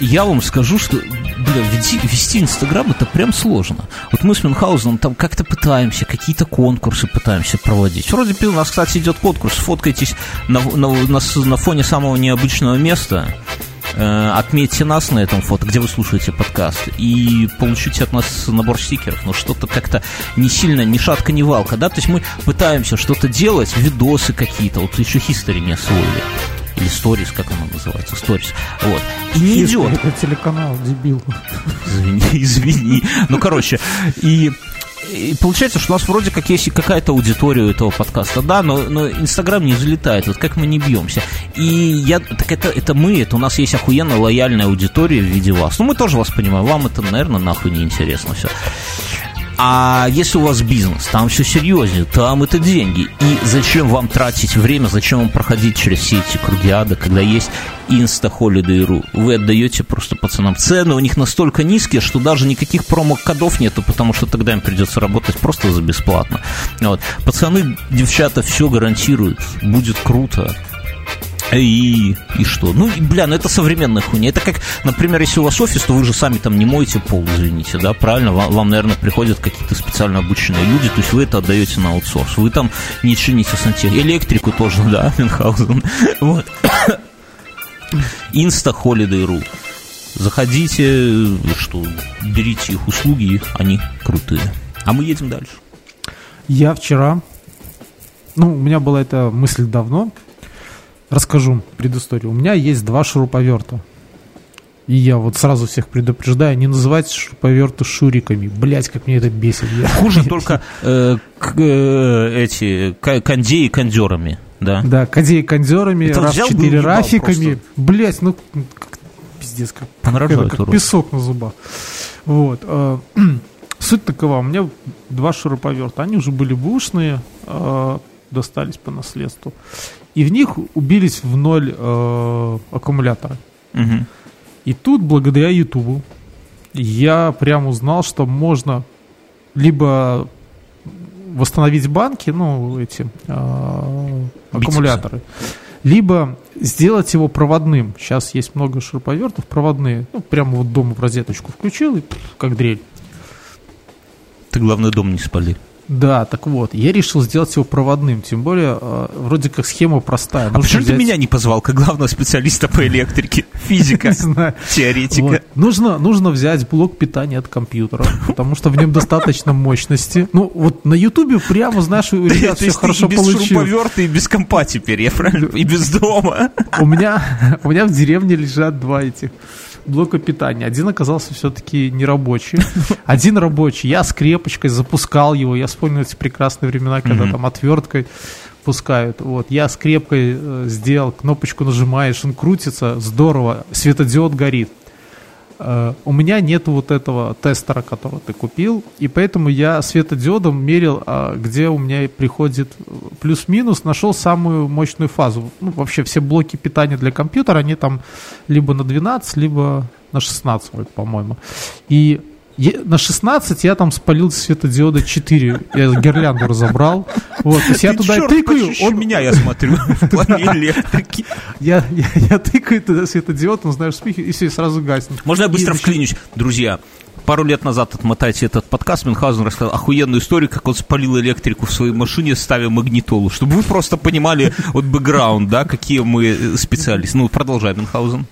Я вам скажу, что, бля, веди- вести Инстаграм это прям сложно. Вот мы с Мюнхгаузеном там как-то пытаемся, какие-то конкурсы пытаемся проводить. Вроде бы у нас, кстати, идет конкурс, фоткайтесь на, на, на, на фоне самого необычного места, отметьте нас на этом фото, где вы слушаете подкаст, и получите от нас набор стикеров. Но что-то как-то не сильно, ни шатка, ни валка, да? То есть мы пытаемся что-то делать, видосы какие-то, вот еще хистори не освоили. или сторис, как оно называется, сторис. Вот. И не идет. Это телеканал, дебил. Извини, извини. Ну, короче, и и получается, что у нас вроде как есть какая-то аудитория у этого подкаста, да, но, но Инстаграм не залетает, вот как мы не бьемся. И я, так это, это мы, это у нас есть охуенно лояльная аудитория в виде вас. Ну, мы тоже вас понимаем, вам это, наверное, нахуй не интересно все. А если у вас бизнес, там все серьезнее, там это деньги. И зачем вам тратить время, зачем вам проходить через все эти круги ада, когда есть Insta-Holiday.ru? Вы отдаете просто пацанам цены, у них настолько низкие, что даже никаких промо-кодов нету, потому что тогда им придется работать просто за бесплатно. Вот. Пацаны, девчата, все гарантируют, будет круто. И, и что? Ну, бля, ну это современная хуйня. Это как, например, если у вас офис, то вы же сами там не моете пол, извините, да, правильно? Вам, вам наверное, приходят какие-то специально обученные люди, то есть вы это отдаете на аутсорс. Вы там не чините сантехнику. Электрику тоже, да, Мюнхгаузен. Вот. Insta-Holiday.ru Заходите, что, берите их услуги, они крутые. А мы едем дальше. Я вчера, ну, у меня была эта мысль давно, расскажу предысторию. У меня есть два шуруповерта. И я вот сразу всех предупреждаю, не называйте шуруповерты шуриками. Блять, как мне это бесит. Хуже только э, э, эти кондеи кондерами, да. Да, кадей кондерами, раз четыре рафиками. Блять, ну, пиздец, как, это, песок на зубах. Вот. э, Суть такова, у меня два шуруповерта. Они уже были бушные, э, достались по наследству. И в них убились в ноль э, аккумуляторы. Мгм. И тут, благодаря Ютубу, я прям узнал, что можно либо восстановить банки, ну, эти э, аккумуляторы, либо сделать его проводным. Сейчас есть много шуруповертов проводные. Ну, прямо вот дома в розеточку включил и как дрель. Ты, главное, дом не спали. Да, так вот, я решил сделать его проводным. Тем более, э, вроде как схема простая. А Нужно почему ты взять- меня не позвал, как главного специалиста по электрике? Физика, теоретика. Нужно, нужно взять блок питания от компьютера, потому что в нем достаточно мощности. Ну, вот на Ютубе прямо, знаешь, у ребят все ты хорошо и без получилось. шуруповерта, и без компа теперь, я правильно? И без дома. У меня, у меня в деревне лежат два этих блока питания. Один оказался все-таки нерабочий. Один рабочий. Я скрепочкой запускал его. Я вспомнил эти прекрасные времена, когда там отверткой пускают. Вот. Я скрепкой э, сделал, кнопочку нажимаешь, он крутится, здорово, светодиод горит. Э, у меня нет вот этого тестера, которого ты купил, и поэтому я светодиодом мерил, а, где у меня приходит э, плюс-минус, нашел самую мощную фазу. Ну, вообще все блоки питания для компьютера, они там либо на 12, либо на 16 вольт, по-моему. И на 16 я там спалил светодиода 4, я гирлянду разобрал. Вот, то есть я туда тыкаю, он, меня, я смотрю, в плане электрики. я, я, я тыкаю туда светодиод, он, знаешь, вспыхивает, и все, сразу гаснет. Можно я быстро вклинюсь? Друзья, пару лет назад отмотайте этот подкаст, Мюнхгаузен рассказал охуенную историю, как он спалил электрику в своей машине, ставя магнитолу, чтобы вы просто понимали вот бэкграунд, да, какие мы э, специалисты. Ну, продолжай, Мюнхгаузен.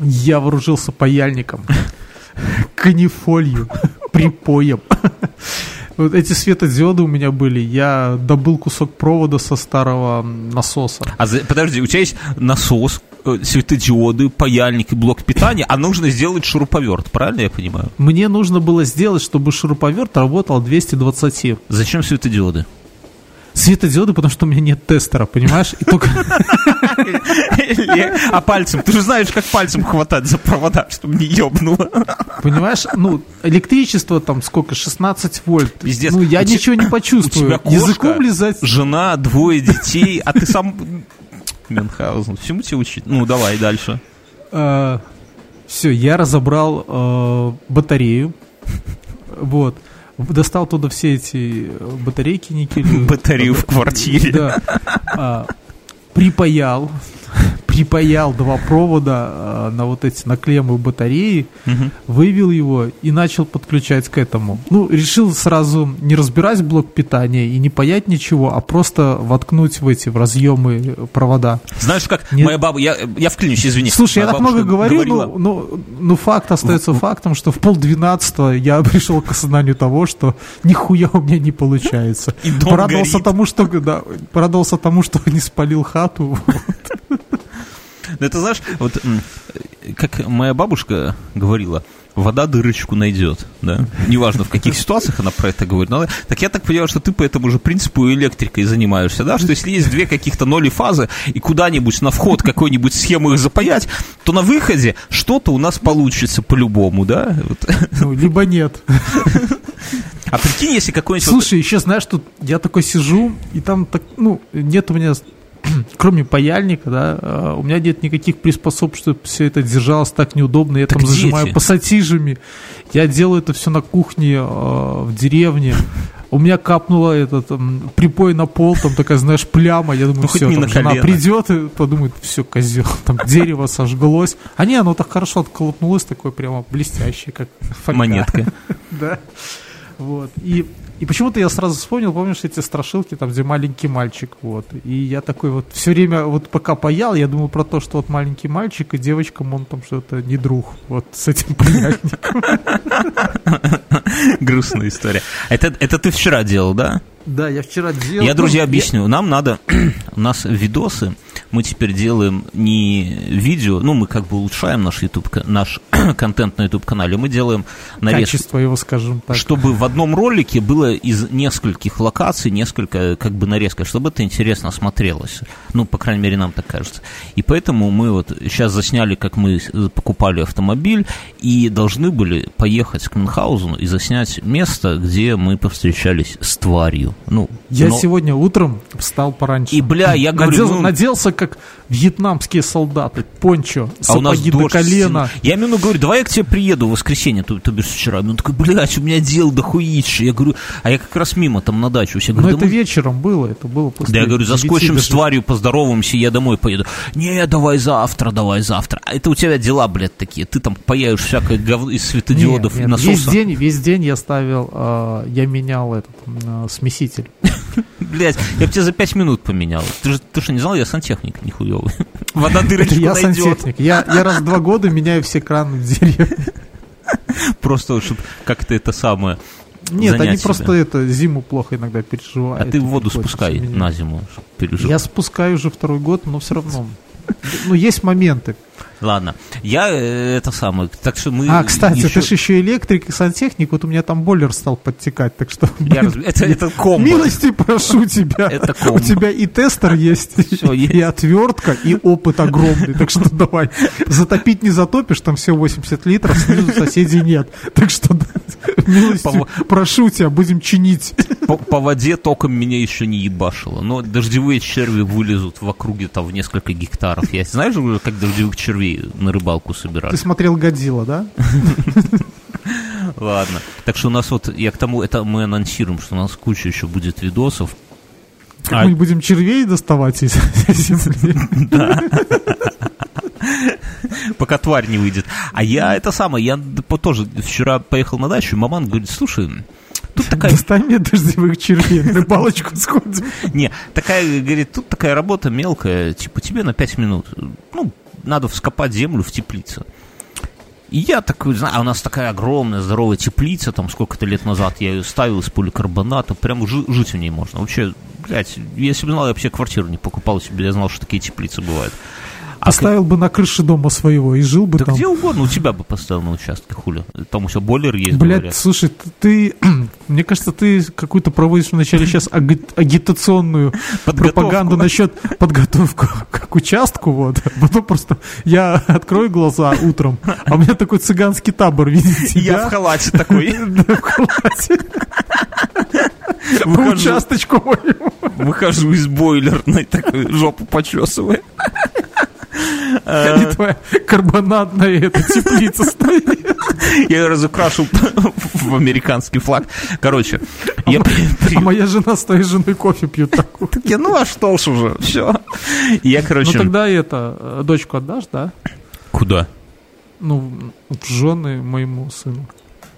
Я вооружился паяльником, канифолью, припоем. Вот эти светодиоды у меня были. Я добыл кусок провода со старого насоса. А за- подожди, у тебя есть насос, э, светодиоды, паяльник и блок питания, а нужно сделать шуруповерт, правильно я понимаю? Мне нужно было сделать, чтобы шуруповерт работал 220. Зачем светодиоды? Светодиоды, потому что у меня нет тестера, понимаешь? И только... А пальцем? Ты же знаешь, как пальцем хватать за провода, чтобы не ебнуло. Понимаешь, ну, электричество там сколько, 16 вольт. Пиздец. Ну, я те- ничего не почувствую. Языком лизать. жена, двое детей, а ты сам... Мюнхгаузен, всему тебя учить? Ну, давай дальше. все, я разобрал э, батарею. Вот. Достал туда все эти э, батарейки никелевые. Батарею в квартире. Да. А, припаял. Припаял два провода э, на вот эти на клеммы батареи, вывел его и начал подключать к этому. Ну, решил сразу не разбирать блок питания и не паять ничего, а просто воткнуть в эти в разъемы провода. Знаешь, как Нет. моя баба, я, я вклинюсь, извини. Слушай, я Моя так много говорю, говорила- но, но, но факт остается фактом, что в полдвенадцатого я пришел к осознанию того, что нихуя у меня не получается. И дом порадовался горит. тому, что да, порадовался тому, что не спалил хату. Ну, это знаешь, вот как моя бабушка говорила, вода дырочку найдет, да? Неважно, в каких ситуациях она про это говорит. но- так я так понимаю, что ты по этому же принципу электрикой занимаешься, да? Что если есть две каких-то ноли фазы, и куда-нибудь на вход какой-нибудь схему их запаять, то на выходе что-то у нас получится по-любому, да? Вот. Ну, либо нет. А прикинь, если какой-нибудь... Слушай, еще знаешь, тут я такой сижу, и там так, ну, нет у меня, кроме паяльника, да, э, у меня нет никаких приспособ, чтобы все это держалось так неудобно. Я Так там зажимаю дети. пассатижами. Я делаю это все на кухне э, в деревне. У меня капнула этот м, припой на пол, там такая, знаешь, пляма. Я думаю, Ну, все, там на жена колено. придет и подумает, все, козел, там дерево сожглось. А не, оно так хорошо отколопнулось, такое прямо блестящее, как фольга. Монетка. Да. Вот. И, и почему-то я сразу вспомнил, помнишь, эти страшилки, там, где маленький мальчик, вот. И я такой вот все время, вот пока паял, я думал про то, что вот маленький мальчик и девочкам он там что-то не друг, вот с этим паяльником. Грустная история. Это, это ты вчера делал, да? Да, я вчера делал. Я, друзья, ну, объясню. Нам надо... У нас видосы. Мы теперь делаем не видео. Ну, мы как бы улучшаем наш, YouTube, наш контент на YouTube-канале. Мы делаем нарезки. Качество его, скажем так. Чтобы в одном ролике было из нескольких локаций несколько как бы нарезка, чтобы это интересно смотрелось. Ну, по крайней мере, нам так кажется. И поэтому мы вот сейчас засняли, как мы покупали автомобиль, и должны были поехать к Мюнхгаузену и заснять место, где мы повстречались с тварью. Ну, Я но- сегодня утром встал пораньше. И, бля, я говорю, Надел- ну- наделся как вьетнамские солдаты. Пончо, А сапоги до колена. сильный. Я ему говорю, давай я к тебе приеду в воскресенье, то, то бишь вчера. Он такой, блядь, у меня дел дохуище. Я говорю, а я как раз мимо там на дачу. Я Но говорю, это да мы- вечером было, это было после Да я говорю, заскочим с тварью, поздороваемся, я домой поеду. Не, давай завтра, давай завтра. А это у тебя дела, блядь, такие. Ты там паяешь всякое говно из светодиодов Нет, и нет, насосов. Весь день, весь день я ставил, э, я менял этот э, смеситель. Блядь, я бы тебя за пять минут поменял. Ты же ты что, не знал, я сантехник нихуевый. Вода Это дырочку я найдет. сантехник. Я, я раз в два года меняю все краны в деревне. Просто, чтобы как-то это самое... Нет, они себя. просто это зиму плохо иногда переживают. А ты воду спускай на зиму, чтоб пережил. Я спускаю уже второй год, но все равно. Ну, есть моменты. Ладно, я э, это самое, так что мы... А, кстати, еще- ты же еще электрик и сантехник, вот у меня там бойлер стал подтекать, так что... Я раз- Это, это комбо. Милости прошу тебя. Это У комбо. тебя и тестер есть, Всё, и, и отвертка, и опыт огромный. Так что давай. Затопить не затопишь, там все 80 литров, снизу соседей нет. Так что прошу тебя, будем чинить. По, воде током меня еще не ебашило. Но дождевые черви вылезут в округе там в несколько гектаров. Я знаешь уже, как дождевых червей на рыбалку собирали? Ты смотрел Годзилла, да? Ладно. Так что у нас вот, я к тому, это мы анонсируем, что у нас куча еще будет видосов. Как А- мы будем червей доставать из земли. пока тварь не выйдет. А я это самое, я тоже вчера поехал на дачу, и маман говорит, слушай, тут такая Достань мне дождевых червей, на рыбалочку сходим. Не, такая, говорит, тут такая работа мелкая, типа тебе на 5 минут. Ну, надо вскопать землю в теплице. И я такой, знаю, а у нас такая огромная, здоровая теплица, там сколько-то лет назад я ее ставил из поликарбоната, прям жи- жить в ней можно. Вообще, блядь, если бы знал, я вообще квартиру не покупал себе, я знал, что такие теплицы бывают. А Поставил бы на крыше дома своего и жил бы Да там. где угодно, у тебя бы поставил на участке, хули. Там у тебя бойлер есть, Блядь, говорят. слушай, ты, мне кажется, ты какую-то проводишь вначале сейчас аги- агитационную пропаганду насчет подготовку к участку, вот. Потом просто я открою глаза утром, а у меня такой цыганский табор, видите, Я в халате такой в халате. Выхожу, участочку моему. выхожу из бойлерной, такой жопу почесывая. И твоя карбонатная эта теплица стоит. Я ее разукрашу в американский флаг. Короче, я... А моя жена с твоей женой кофе пьют такую. Так я, ну а что ж уже, все. Я, короче... Ну тогда это, э, дочку отдашь, да? Куда? Ну, в жены моему сыну.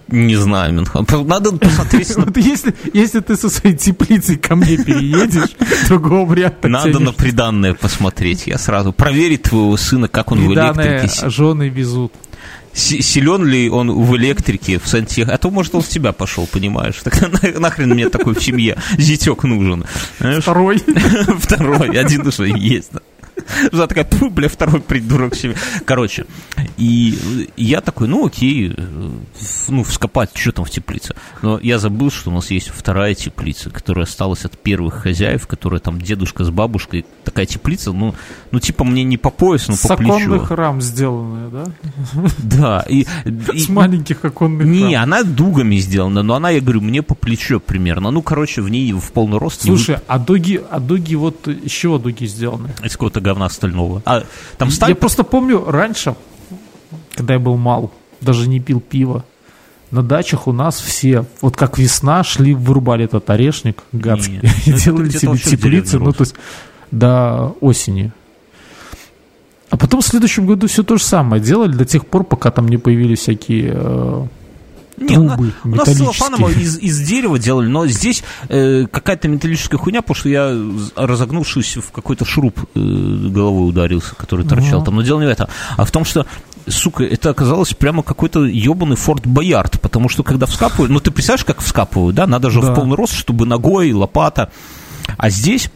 Не знаю, Минхан. Надо посмотреть. Вот если, если ты со своей теплицей ко мне переедешь, другого варианта Надо на приданное посмотреть. Я сразу проверить твоего сына, как он в электрике. жены везут. Силен ли он в электрике, в сантех? А то, может, он в тебя пошел, понимаешь? Так нахрен мне такой в семье зятек нужен? Второй. Второй, один уже есть. Жена такая, бля, второй придурок себе. Короче, и я такой, ну окей, ну вскопать, что там в теплице. Но я забыл, что у нас есть вторая теплица, которая осталась от первых хозяев, которая там дедушка с бабушкой. Такая теплица, ну, ну типа мне не по пояс, но по плечу. С оконных рам сделанная, да? Да. И, и, с маленьких оконных Не, рам. она дугами сделана, но она, я говорю, мне по плечу примерно. Ну, короче, в ней в полный рост. Слушай, не... а дуги, а дуги вот из чего дуги сделаны? Из какого-то говна стального. А там сталь... Я просто помню раньше, когда я был мал, даже не пил пиво, на дачах у нас все, вот как весна, шли, вырубали этот орешник гадский и ну, делали себе теплицы, ну, то есть до осени. А потом в следующем году все то же самое делали до тех пор, пока там не появились всякие э, не, трубы у нас целлофаново из, из дерева делали, но здесь э, какая-то металлическая хуйня, потому что я, разогнувшись в какой-то шуруп, э, головой ударился, который торчал там. Но дело не в этом, а в том, что сука, это оказалось прямо какой-то ебаный Форт Боярд, потому что когда вскапывают, ну ты представляешь, как вскапывают, да, надо же да. в полный рост, чтобы ногой, лопата, а здесь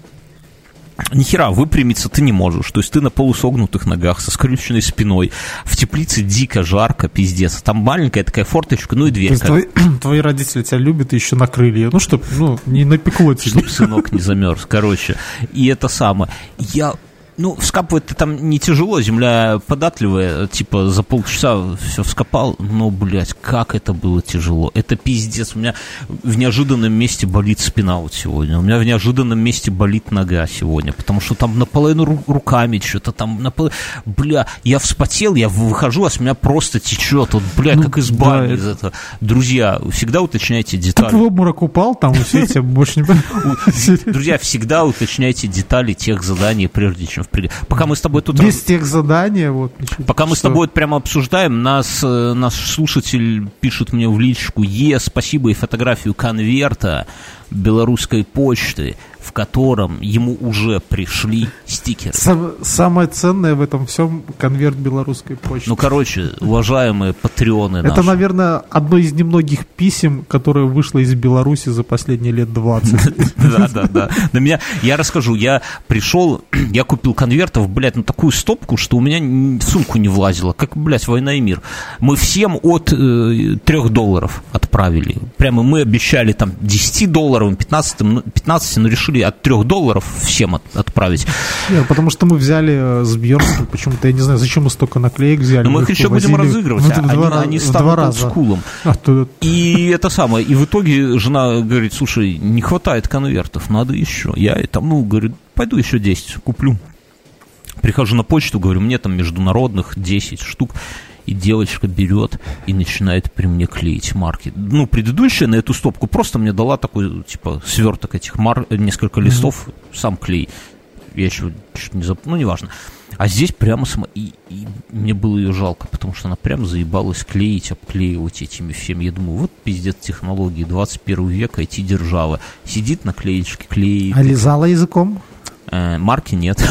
Нихера, выпрямиться ты не можешь. То есть ты на полусогнутых ногах, со скрюченной спиной. В теплице дико жарко, пиздец. Там маленькая такая форточка, ну и дверь. Твои, твои родители тебя любят и еще накрыли. Ну, чтобы ну, не напекло тебе. Чтобы сынок не замерз. Короче, и это самое. Я ну, вскапывать-то там не тяжело, земля податливая, типа за полчаса все вскопал, но, блядь, как это было тяжело. Это пиздец. У меня в неожиданном месте болит спина вот сегодня, у меня в неожиданном месте болит нога сегодня, потому что там наполовину руками что-то там, наполовину... бля, я вспотел, я выхожу, а с меня просто течет, вот, бля, ну, как из бани да, из этого. Друзья, всегда уточняйте детали. Ты в обморок упал, там все больше не Друзья, всегда уточняйте детали тех заданий, прежде чем Пока мы с тобой тут... Без тех задания, вот. Пока мы с тобой прямо обсуждаем, нас, э, наш слушатель пишет мне в личку, е, спасибо и фотографию конверта белорусской почты, в котором ему уже пришли стикеры. Сам, самое ценное в этом всем конверт белорусской почты. Ну, короче, уважаемые патреоны Это, наши. наверное, одно из немногих писем, которое вышло из Беларуси за последние лет 20. Да, да, да. На меня, я расскажу, я пришел, я купил конвертов, блядь, на такую стопку, что у меня в сумку не влазило, как, блядь, война и мир. Мы всем от э, 3 долларов отправили. Прямо мы обещали там 10 долларов, 15, 15 но решили от 3 долларов всем от, отправить. Нет, потому что мы взяли э, с Бьернским, почему-то, я не знаю, зачем мы столько наклеек взяли. Но мы их еще будем разыгрывать, в, а в два, они, они станут раза. скулом. А, то... И это самое, и в итоге жена говорит, слушай, не хватает конвертов, надо еще. Я там, ну, говорю, пойду еще 10 куплю. Прихожу на почту, говорю, мне там международных 10 штук и девочка берет и начинает при мне клеить марки. Ну, предыдущая на эту стопку просто мне дала такой, типа, сверток этих марок, несколько листов, mm-hmm. сам клей. Я еще чуть не забыл, ну, неважно. А здесь прямо сама... И, и мне было ее жалко, потому что она прям заебалась клеить, обклеивать этими всеми. Я думаю, вот пиздец технологии 21 века, IT-держава. Сидит на клеечке, клеит. А лизала языком? Э, марки нет.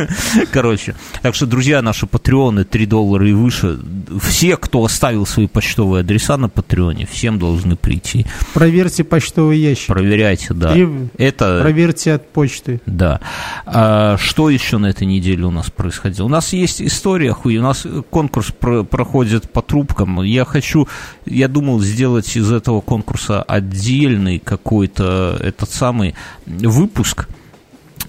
Короче. Так что, друзья, наши патреоны 3 доллара и выше, все, кто оставил свои почтовые адреса на патреоне, всем должны прийти. Проверьте почтовый ящик. Проверяйте, да. И Это... Проверьте от почты. Да. А, что еще на этой неделе у нас происходило? У нас есть история, хуй, у нас конкурс про проходит по трубкам. Я хочу, я думал сделать из этого конкурса отдельный какой-то этот самый выпуск,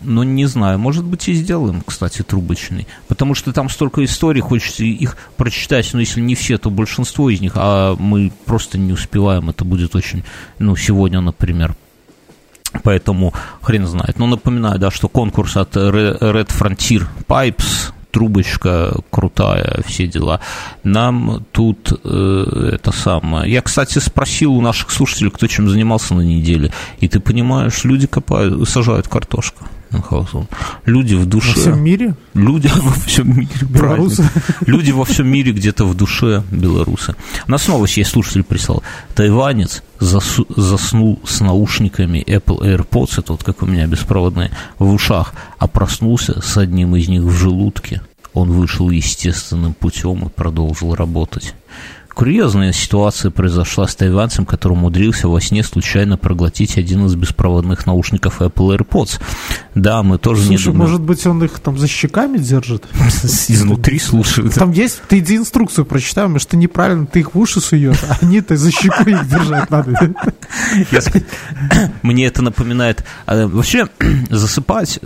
но не знаю, может быть и сделаем, кстати, трубочный, потому что там столько историй, хочется их прочитать, но если не все, то большинство из них, а мы просто не успеваем, это будет очень, ну, сегодня, например, Поэтому хрен знает. Но напоминаю, да, что конкурс от Red Frontier Pipes трубочка крутая, все дела. Нам тут э, это самое. Я, кстати, спросил у наших слушателей, кто чем занимался на неделе, и ты понимаешь, люди копают, сажают картошку. Мюнхгаузен. Люди в душе... Во всем мире? Люди во всем мире. Белорусы? Люди во всем мире где-то в душе белорусы. У нас снова есть слушатель прислал. Тайванец засу, заснул с наушниками Apple AirPods, это вот как у меня беспроводные, в ушах, а проснулся с одним из них в желудке. Он вышел естественным путем и продолжил работать. Курьезная ситуация произошла с тайванцем, который умудрился во сне случайно проглотить один из беспроводных наушников Apple AirPods. Да, мы тоже Слушай, не думаем. может быть, он их там за щеками держит? Изнутри слушают. Там есть, ты иди инструкцию прочитай, может, ты неправильно, ты их в уши суешь, а они-то за щеку их держать надо. Мне это напоминает... а, Вообще, засыпать...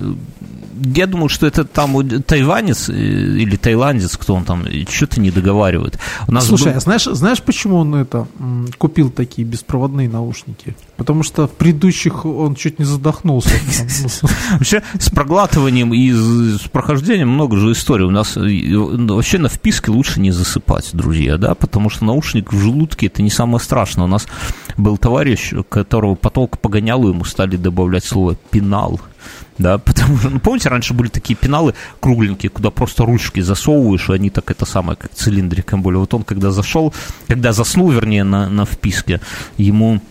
Я думаю, что это там тайванец э, или тайландец, кто он там, что-то не договаривает. У нас Слушай, был- а знаешь, знаешь, почему он это купил такие беспроводные наушники? Потому что в предыдущих он чуть не задохнулся. Ну, Вообще с проглатыванием и с прохождением много же историй. У нас ну, вообще на вписке лучше не засыпать, друзья, да, потому что наушник в желудке это не самое страшное. У нас был товарищ, которого потолк погонял, и ему стали добавлять слово пенал. Да, потому что, ну, помните, раньше были такие пеналы кругленькие, куда просто ручки засовываешь, и они так это самое, как цилиндриком были. Вот он, когда зашел, когда заснул, вернее, на, на вписке, ему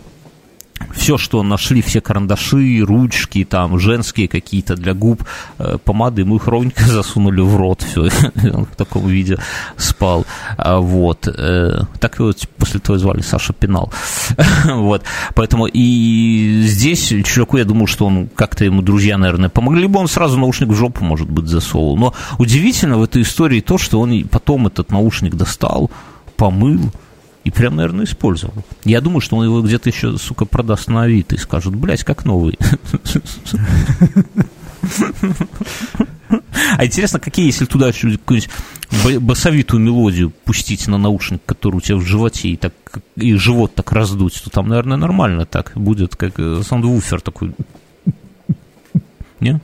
все, что нашли, все карандаши, ручки, там, женские какие-то для губ, э, помады, мы их ровненько засунули в рот, все, он в таком виде спал, А, вот, э, так его после того звали Саша Пенал, вот, поэтому и здесь чуваку, я думаю, что он как-то ему друзья, наверное, помогли, либо он сразу наушник в жопу, может быть, засовывал, но удивительно в этой истории то, что он потом этот наушник достал, помыл, и прям, наверное, использовал. Я думаю, что он его где-то еще, сука, продаст на Авито и скажет, блядь, как новый. А интересно, какие, если туда какую-нибудь ба- басовитую мелодию пустить на наушник, который у тебя в животе, и, так, и живот так раздуть, то там, наверное, нормально так будет, как э, саундвуфер такой. Не?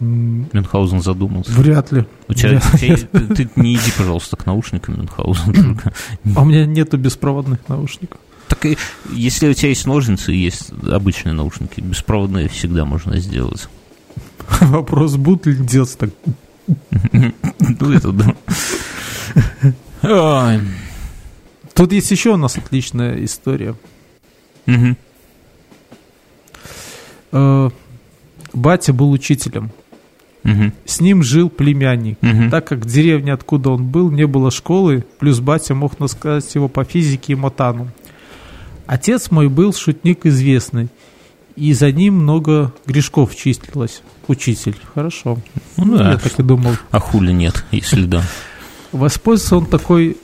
Мюнхгаузен задумался. Вряд ли. У тебя, Вряд есть- ты, ты не иди, пожалуйста, к наушникам Мюнхгаузен. А у меня нету беспроводных наушников. Так и если у тебя есть ножницы, есть обычные наушники, беспроводные всегда можно сделать. Вопрос, будут ли делать так. Ну, это да. Тут есть еще у нас отличная история. Э, Батя был учителем. С ним жил племянник. Мгм. Так как в деревне, откуда он был, не было школы, плюс батя мог насказать его по физике и мотану. Отец мой был шутник известный, и за ним много грешков числилось. Учитель. Хорошо. Ну да. Я так и думал. А хули нет, если да. Воспользовался он такой...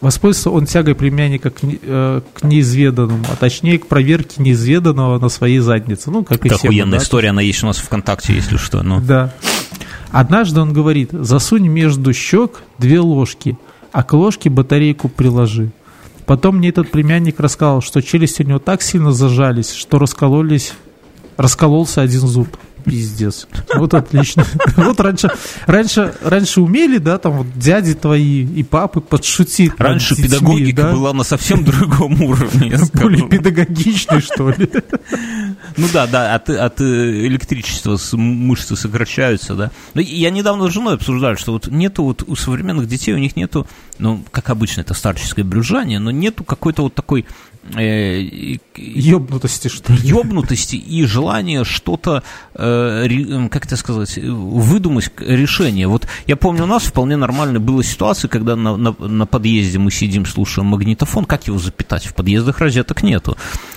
Воспользовался он тягой племянника к, не- э, к неизведанному, а точнее к проверке неизведанного на своей заднице. Ну, как и Это все. мы, охуенная да. история, она есть у нас ВКонтакте, если что. Ну. Да. Однажды он говорит, засунь между щек две ложки, а к ложке батарейку приложи. Потом мне этот племянник рассказал, что челюсти у него так сильно зажались, что раскололись, раскололся один зуб. Пиздец. Вот отлично. Вот раньше, раньше, раньше умели, да, там вот дяди твои и папы подшутить. Раньше детьми, педагогика да? была на совсем другом уровне. более педагогичной, что ли. Ну да, да, от, от э, электричества мышцы сокращаются, да. Но я недавно с женой обсуждали, что вот нету вот у современных детей, у них нету, ну, как обычно, это старческое брюзжание, но нету какой-то вот такой Ёбнутости, что ли. ёбнутости и желания что-то, э, ре- как это сказать, э, выдумать решение. Вот я помню, у нас вполне нормально была ситуация, когда на, на, на подъезде мы сидим, слушаем магнитофон, как его запитать? В подъездах розеток нету.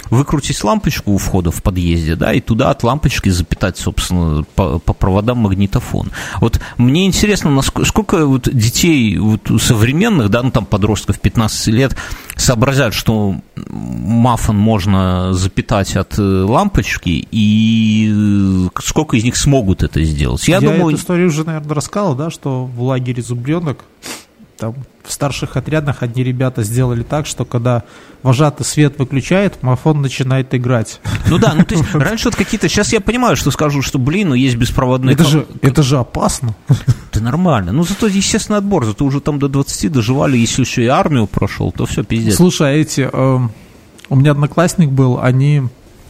Выкрутить лампочку у входа в подъезде, да, и туда от лампочки запитать, собственно, по, по проводам магнитофон. Вот мне интересно, насколько, сколько вот детей вот современных, да, ну там подростков 15 лет, сообразят, что мафон можно запитать от э, лампочки, и э, сколько из них смогут это сделать. Я, Я, думаю, эту историю уже, наверное, рассказывал, да, что в лагере зубленок там в старших отрядах одни ребята сделали так, что когда вожатый свет выключает, мафон начинает играть. Ну да, ну то есть раньше вот какие-то... Сейчас я понимаю, что скажу, что, блин, ну есть беспроводные... Это же, это же опасно. Это нормально. Ну зато естественный отбор, зато уже там до 20 доживали, если еще и армию прошел, то все, пиздец. Слушай, а эти... Э, у меня одноклассник был, они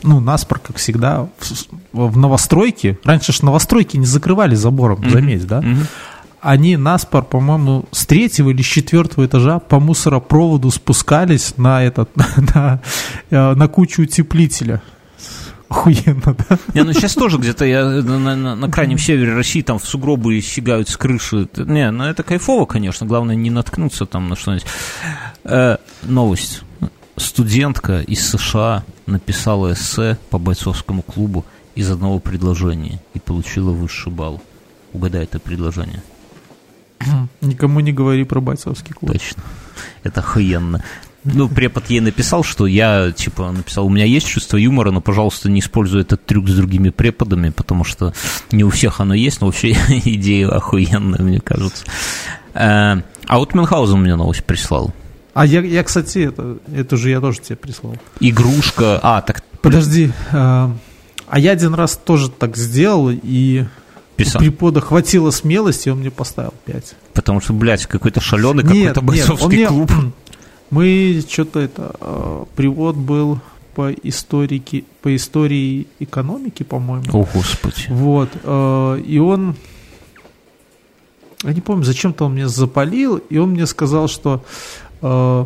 ну, наспор, как всегда, в, в новостройке. Раньше же новостройки не закрывали забором, mm-hmm. заметь, да? Mm-hmm они наспор, по-моему, с третьего или с четвертого этажа по мусоропроводу спускались на этот, на, э, на кучу утеплителя. Охуенно, да? Не, ну сейчас тоже где-то я на, на, на крайнем севере России там в сугробы сигают с крыши. Не, ну это кайфово, конечно, главное не наткнуться там на что-нибудь. Э, новость. Студентка из США написала эссе по бойцовскому клубу из одного предложения и получила высший балл. Угадай это предложение. Никому не говори про бойцовский клуб. Точно. Это охуенно. Ну, препод ей написал, что я, типа, написал, у меня есть чувство юмора, но, пожалуйста, не используй этот трюк с другими преподами, потому что не у всех оно есть, но вообще идея охуенная, мне кажется. Э, а вот Мюнхгаузен мне новость прислал. А я, я, кстати, это, это же я тоже тебе прислал. Игрушка. А, так. Подожди. А, а я один раз тоже так сделал, и Писал. У препода хватило смелости, он мне поставил 5. Потому что, блядь, какой-то шаленый какой-то бойцовский нет, клуб. Мне, мы что-то это... Э, привод был по историке, по истории экономики, по-моему. О, Господи. Вот. Э, и он... Я не помню, зачем-то он мне запалил, и он мне сказал, что э,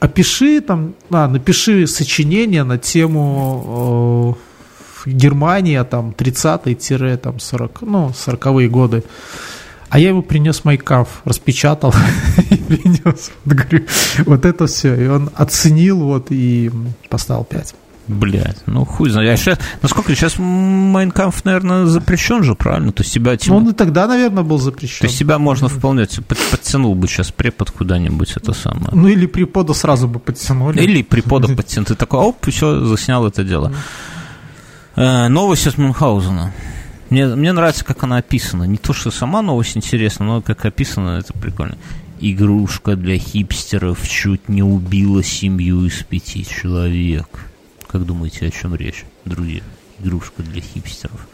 опиши там, а, напиши сочинение на тему э, Германия, там, 30-е, там, 40, ну, 40-е годы. А я ему принес майкаф, распечатал и принес. Вот, говорю, вот это все. И он оценил вот и поставил 5. Блять, ну хуй знает. А сейчас, насколько сейчас Майнкамф, наверное, запрещен же, правильно? То есть тебя... Ну, он и тогда, наверное, был запрещен. То есть тебя можно вполне... Подтянул бы сейчас препод куда-нибудь, это самое. Ну, или препода сразу бы подтянули. Или препода подтянул. Ты такой, оп, все, заснял это дело. Э, новость от Мюнхгаузена. Мне, мне нравится, как она описана. Не то, что сама новость интересна, но как описана, это прикольно. Игрушка для хипстеров чуть не убила семью из пяти человек. Как думаете, о чем речь, друзья? Игрушка для хипстеров.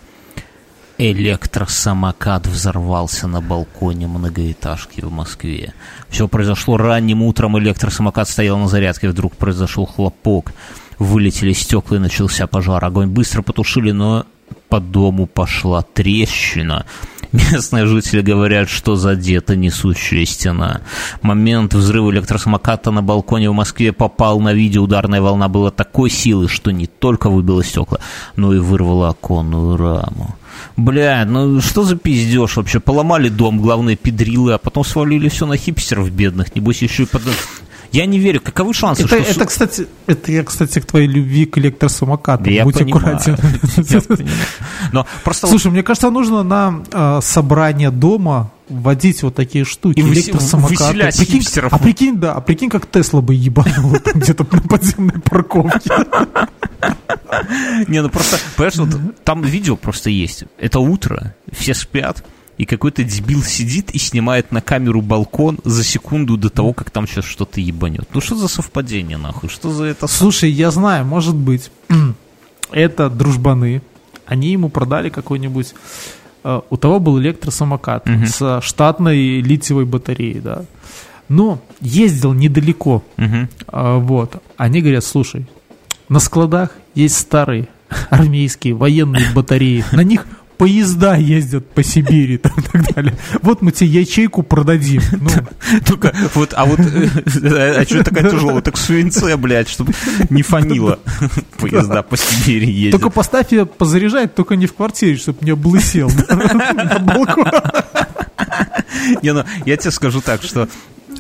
Электросамокат взорвался на балконе многоэтажки в Москве. Все произошло ранним утром, электросамокат стоял на зарядке, вдруг произошел хлопок вылетели стекла и начался пожар. Огонь быстро потушили, но по дому пошла трещина. Местные жители говорят, что задета несущая стена. Момент взрыва электросамоката на балконе в Москве попал на видео. Ударная волна была такой силы, что не только выбила стекла, но и вырвала оконную раму. Бля, ну что за пиздеж вообще? Поломали дом, главные педрилы, а потом свалили все на хипстеров бедных. Небось еще и под... Я не верю. Каковы шансы, это, что... Это, кстати, это я, кстати, к твоей любви к электросамокатам. Да Будь аккуратен. Но просто Слушай, мне кажется, нужно на э, собрание дома вводить вот такие штуки, и электросамокаты. Прикинь, а прикинь, да, а прикинь, как Тесла бы ебанул где-то на подземной парковке. Не, ну просто, понимаешь, вот там видео просто есть. Это утро, все спят, и какой-то дебил сидит и снимает на камеру балкон за секунду до того, как там сейчас что-то ебанет. Ну что за совпадение, нахуй? Что за это? Слушай, я знаю, может быть, это дружбаны. Они ему продали какой-нибудь... Э, у того был электросамокат угу. с штатной литиевой батареей, да. Но ездил недалеко. Угу. Вот. Они говорят, слушай, на складах есть старые армейские военные батареи. На них поезда ездят по Сибири и так далее. Вот мы тебе ячейку продадим. Ну. Только вот, а вот, э, а что такая тяжелая? Так свинце, блядь, чтобы не фанило поезда по Сибири ездят. Только поставь ее позаряжать, только не в квартире, чтобы не облысел на балкон. Не, ну, я тебе скажу так, что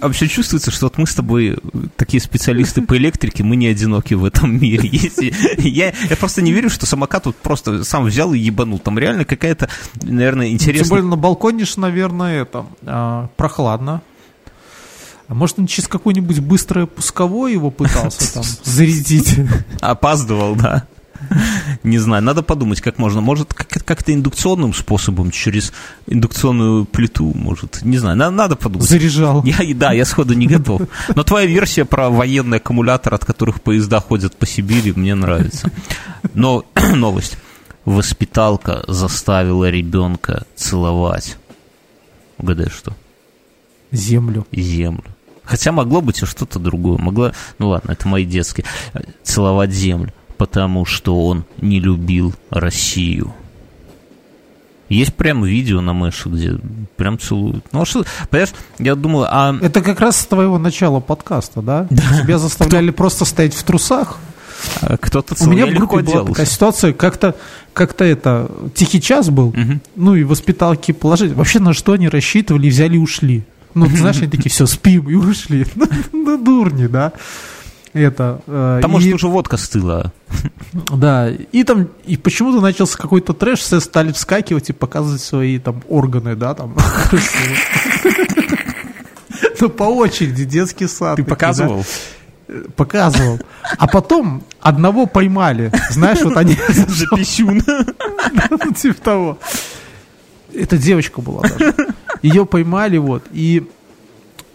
вообще чувствуется, что вот мы с тобой такие специалисты по электрике, мы не одиноки в этом мире. Если, я, я просто не верю, что самокат вот просто сам взял и ебанул. Там реально какая-то, наверное, интересная... Тем более на балконе же, наверное, это а, прохладно. А может, он через какой-нибудь быстрое пусковой его пытался там зарядить? Опаздывал, да. Не знаю, надо подумать, как можно. Может, как-то индукционным способом, через индукционную плиту, может. Не знаю, надо подумать. Заряжал. Я, да, я сходу не готов. Но твоя версия про военный аккумулятор, от которых поезда ходят по Сибири, мне нравится. Но новость. Воспиталка заставила ребенка целовать. Угадай, что? Землю. Землю. Хотя могло быть и что-то другое. Могло, ну ладно, это мои детские. Целовать землю, потому что он не любил Россию. Есть прям видео на Мэше, где прям целуют. Ну, а что, понимаешь, я думаю, а... Это как раз с твоего начала подкаста, да? да. Тебя заставляли Кто... просто стоять в трусах? А кто-то У меня в группе была такая ситуация, как-то как-то это, тихий час был, угу. ну и воспиталки положить. Вообще на что они рассчитывали, взяли и ушли. Ну, знаешь, они такие, все, спим, и ушли. Ну, ну дурни, да. Это, э, там, и, может, уже водка стыла. Да, и там, и почему-то начался какой-то трэш, все стали вскакивать и показывать свои там органы, да, там. Ну, по очереди, детский сад. Ты показывал? Показывал. А потом одного поймали. Знаешь, вот они... За писюн. Ну, типа того. Это девочка была даже. Ее поймали, вот. И,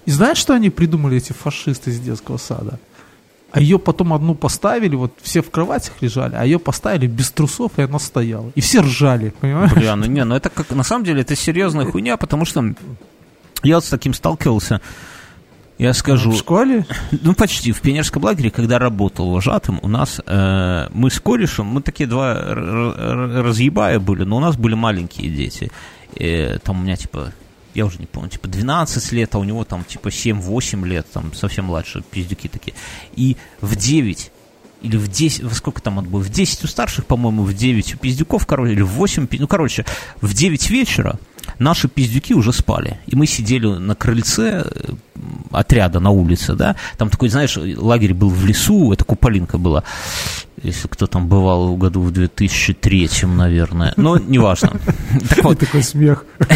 и знаешь, что они придумали, эти фашисты из детского сада? А ее потом одну поставили, вот все в кроватях лежали, а ее поставили без трусов, и она стояла. И все ржали, понимаешь? Бля, ну не, ну это как, на самом деле, это серьезная хуйня, потому что я вот с таким сталкивался, я скажу... В школе? Ну, почти. В пионерском лагере, когда работал вожатым, у нас... Э, мы с корешем, мы такие два разъебая были, но у нас были маленькие дети. И, там у меня, типа, я уже не помню, типа 12 лет, а у него там типа 7-8 лет, там совсем младше, пиздюки такие. И в 9 или в 10, во сколько там отбой, в 10 у старших, по-моему, в 9 у пиздюков, короче, или в 8, ну, короче, в 9 вечера наши пиздюки уже спали. И мы сидели на крыльце э, отряда на улице, да, там такой, знаешь, лагерь был в лесу, это куполинка была если кто там бывал в году в 2003, наверное. Но неважно. Так вот, такой смех.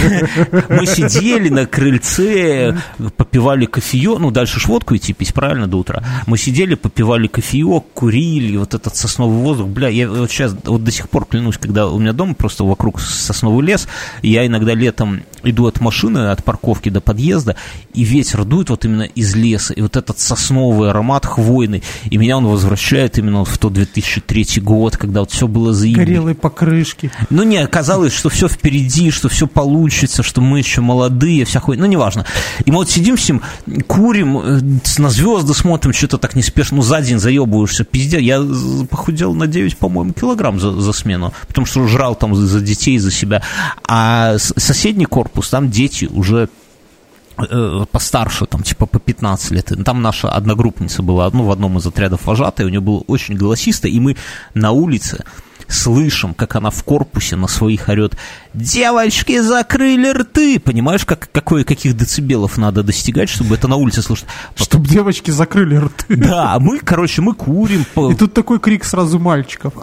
Мы сидели на крыльце, попивали кофеек, ну, дальше ж водку идти пить, правильно, до утра. Мы сидели, попивали кофеек, курили, вот этот сосновый воздух. Бля, я вот сейчас, вот до сих пор клянусь, когда у меня дома просто вокруг сосновый лес, я иногда летом иду от машины, от парковки до подъезда, и ветер дует вот именно из леса, и вот этот сосновый аромат хвойный, и меня он возвращает именно в тот 2000 2003 год, когда вот все было заебись. Горелые покрышки. Ну, не, оказалось, что все впереди, что все получится, что мы еще молодые, вся хуйня. Ну, неважно. И мы вот сидим с ним, курим, э, на звезды смотрим, что-то так неспешно, ну, за день заебываешься, пиздец. Я похудел на 9, по-моему, килограмм за, за смену, потому что жрал там за детей, за себя. А соседний корпус, там дети уже постарше, там, типа по 15 лет. Там наша одногруппница была ну, в одном из отрядов вожатой, у нее было очень голосисто, и мы на улице слышим, как она в корпусе на своих орет «Девочки закрыли рты!» Понимаешь, как, какой, каких децибелов надо достигать, чтобы это на улице слышать? Чтобы девочки закрыли рты. Да, мы, короче, мы курим. И тут такой крик сразу мальчиков.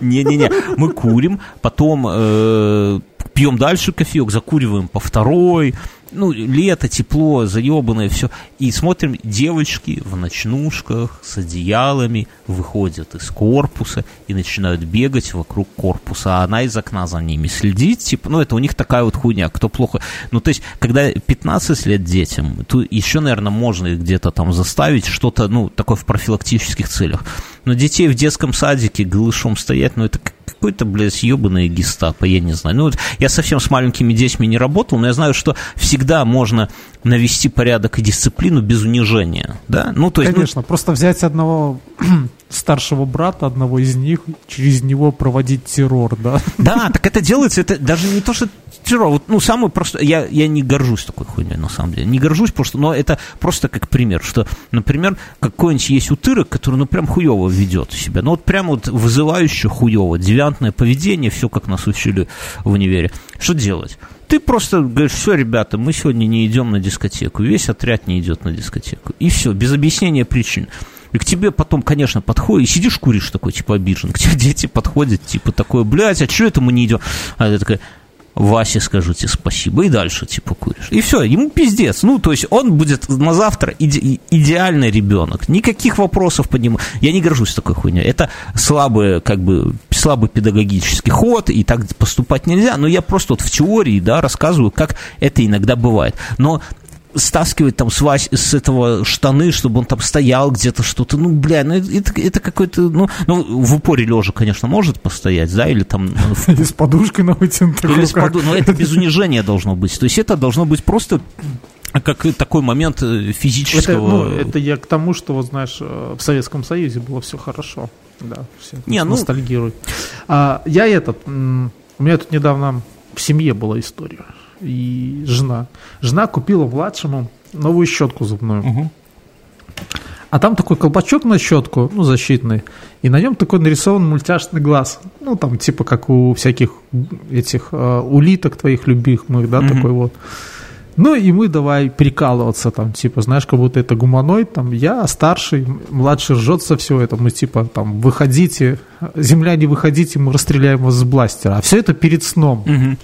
Не-не-не, мы курим, потом э, пьем дальше кофеек, закуриваем по второй, ну, лето, тепло, заебанное все. И смотрим, девочки в ночнушках с одеялами выходят из корпуса и начинают бегать вокруг корпуса, а она из окна за ними следит, типа, ну, это у них такая вот хуйня, кто плохо... Ну, то есть, когда 15 лет детям, то еще, наверное, можно их где-то там заставить что-то, ну, такое в профилактических целях. Но детей в детском садике голышом стоять, ну, это какой-то, блядь, ебаный гестапо, я не знаю. Ну, вот я совсем с маленькими детьми не работал, но я знаю, что всегда можно навести порядок и дисциплину без унижения, да? Ну, то есть... Ну, Конечно, ну... просто взять одного старшего брата, одного из них, через него проводить террор, да? Да, так это делается, это даже не то, что террор, вот, ну, самый просто, я, я не горжусь такой хуйней, на самом деле, не горжусь просто, но это просто как пример, что, например, какой-нибудь есть утырок, который, ну, прям хуево ведет себя, ну, вот прям вот вызывающе хуево, девиантное поведение, все, как нас учили в универе. Что делать? ты просто говоришь, все, ребята, мы сегодня не идем на дискотеку, весь отряд не идет на дискотеку. И все, без объяснения причин. И к тебе потом, конечно, подходит, и сидишь, куришь такой, типа, обижен. К тебе дети подходят, типа, такое, блядь, а что это мы не идем? А ты такая, Васе скажите спасибо, и дальше, типа, куришь. И все, ему пиздец. Ну, то есть он будет на завтра иде- идеальный ребенок. Никаких вопросов под ним. Я не горжусь такой хуйней. Это слабый, как бы, слабый педагогический ход, и так поступать нельзя. Но я просто вот в теории, да, рассказываю, как это иногда бывает. Но стаскивать там с, Вась, с этого штаны, чтобы он там стоял где-то что-то, ну, бля, ну, это, это какой-то, ну, ну, в упоре лежа, конечно, может постоять, да, или там... Или с подушкой на вытянутых Или с поду... Но это без унижения должно быть, то есть это должно быть просто как такой момент э, физического... Это, ну, это я к тому, что, вот знаешь, э, в Советском Союзе было все хорошо. Да, все Не, ну... ностальгируют. А, я этот... У меня тут недавно в семье была история и жена. Жена купила младшему новую щетку зубную. Угу. А там такой колпачок на щетку, ну, защитный, и на нем такой нарисован мультяшный глаз. Ну, там, типа, как у всяких этих э, улиток твоих любимых, да, mm такой вот. Ну, и мы давай прикалываться, там, типа, знаешь, как будто это гуманоид, там, я старший, младший ржет со всего этого, мы, типа, там, выходите, земляне, выходите, мы расстреляем вас с бластера. А все это перед сном. Угу.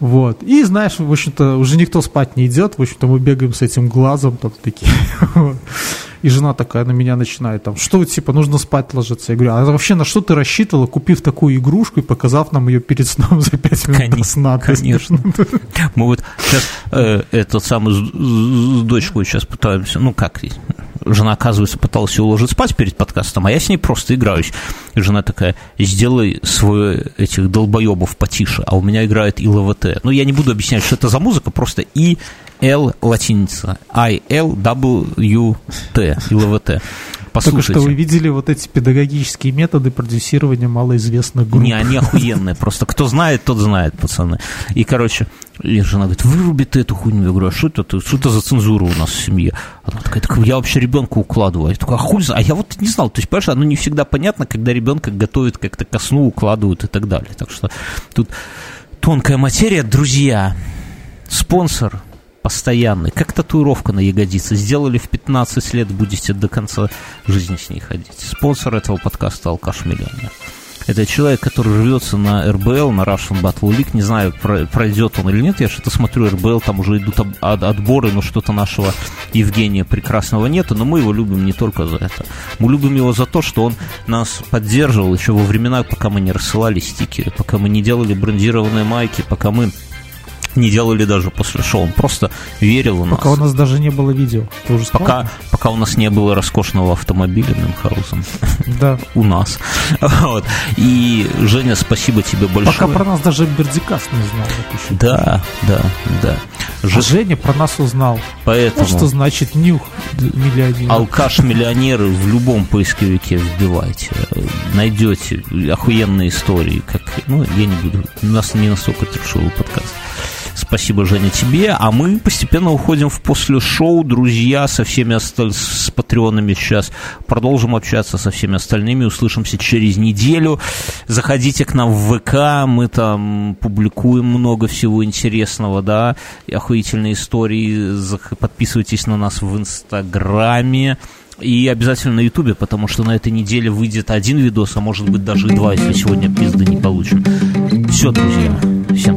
Вот. И знаешь, в общем-то, уже никто спать не идет. В общем-то, мы бегаем с этим глазом, там такие. И жена такая на меня начинает там, что типа нужно спать ложиться. Я говорю, а вообще на что ты рассчитывала, купив такую игрушку и показав нам ее перед сном за пять минут конечно, сна? Конечно. Мы вот сейчас э, этот самый с, с дочкой сейчас пытаемся, ну как, жена, оказывается, пыталась ее уложить спать перед подкастом, а я с ней просто играюсь. И жена такая, сделай свой этих долбоебов потише, а у меня играет ИЛВТ. Ну, я не буду объяснять, что это за музыка, просто И, Л, латиница, I, L, W, T, ИЛВТ. Послушайте. Только что вы видели вот эти педагогические методы продюсирования малоизвестных групп. Не, они охуенные. Просто кто знает, тот знает, пацаны. И, короче, и жена говорит, выруби ты эту хуйню. Я говорю, а что это? Что это за цензура у нас в семье? Она такая, так я вообще ребенка укладываю. Я такой, а хуй А я вот не знал. То есть, понимаешь, оно не всегда понятно, когда ребенка готовят как-то ко сну, укладывают и так далее. Так что тут тонкая материя, друзья. Спонсор постоянный, как татуировка на ягодице. Сделали в 15 лет, будете до конца жизни с ней ходить. Спонсор этого подкаста «Алкаш Миллионер». Это человек, который рвется на РБЛ, на Russian Battle League. Не знаю, пройдет он или нет. Я что-то смотрю, РБЛ, там уже идут отборы, но что-то нашего Евгения прекрасного нету. Но мы его любим не только за это. Мы любим его за то, что он нас поддерживал еще во времена, пока мы не рассылали стикеры, пока мы не делали брендированные майки, пока мы не делали даже после шоу. Он просто верил в нас. Пока у нас даже не было видео. Ты уже пока, пока у нас не было роскошного автомобиля Мюнхгаузен. Да. у нас. Вот. И, Женя, спасибо тебе большое. Пока про нас даже Бердикас не знал. Да, да, да. Ж... А Женя про нас узнал. Поэтому... Вот что значит нюх миллионер. Алкаш-миллионеры в любом поисковике вбивайте. Найдете охуенные истории. Как... Ну, я не буду. У нас не настолько трешовый подкаст. Спасибо, Женя, тебе. А мы постепенно уходим в после шоу. Друзья, со всеми остальными, с патреонами сейчас продолжим общаться со всеми остальными. Услышимся через неделю. Заходите к нам в ВК. Мы там публикуем много всего интересного, да, и охуительные истории. Подписывайтесь на нас в Инстаграме. И обязательно на Ютубе, потому что на этой неделе выйдет один видос, а может быть даже и два, если сегодня пизды не получим. Все, друзья. Всем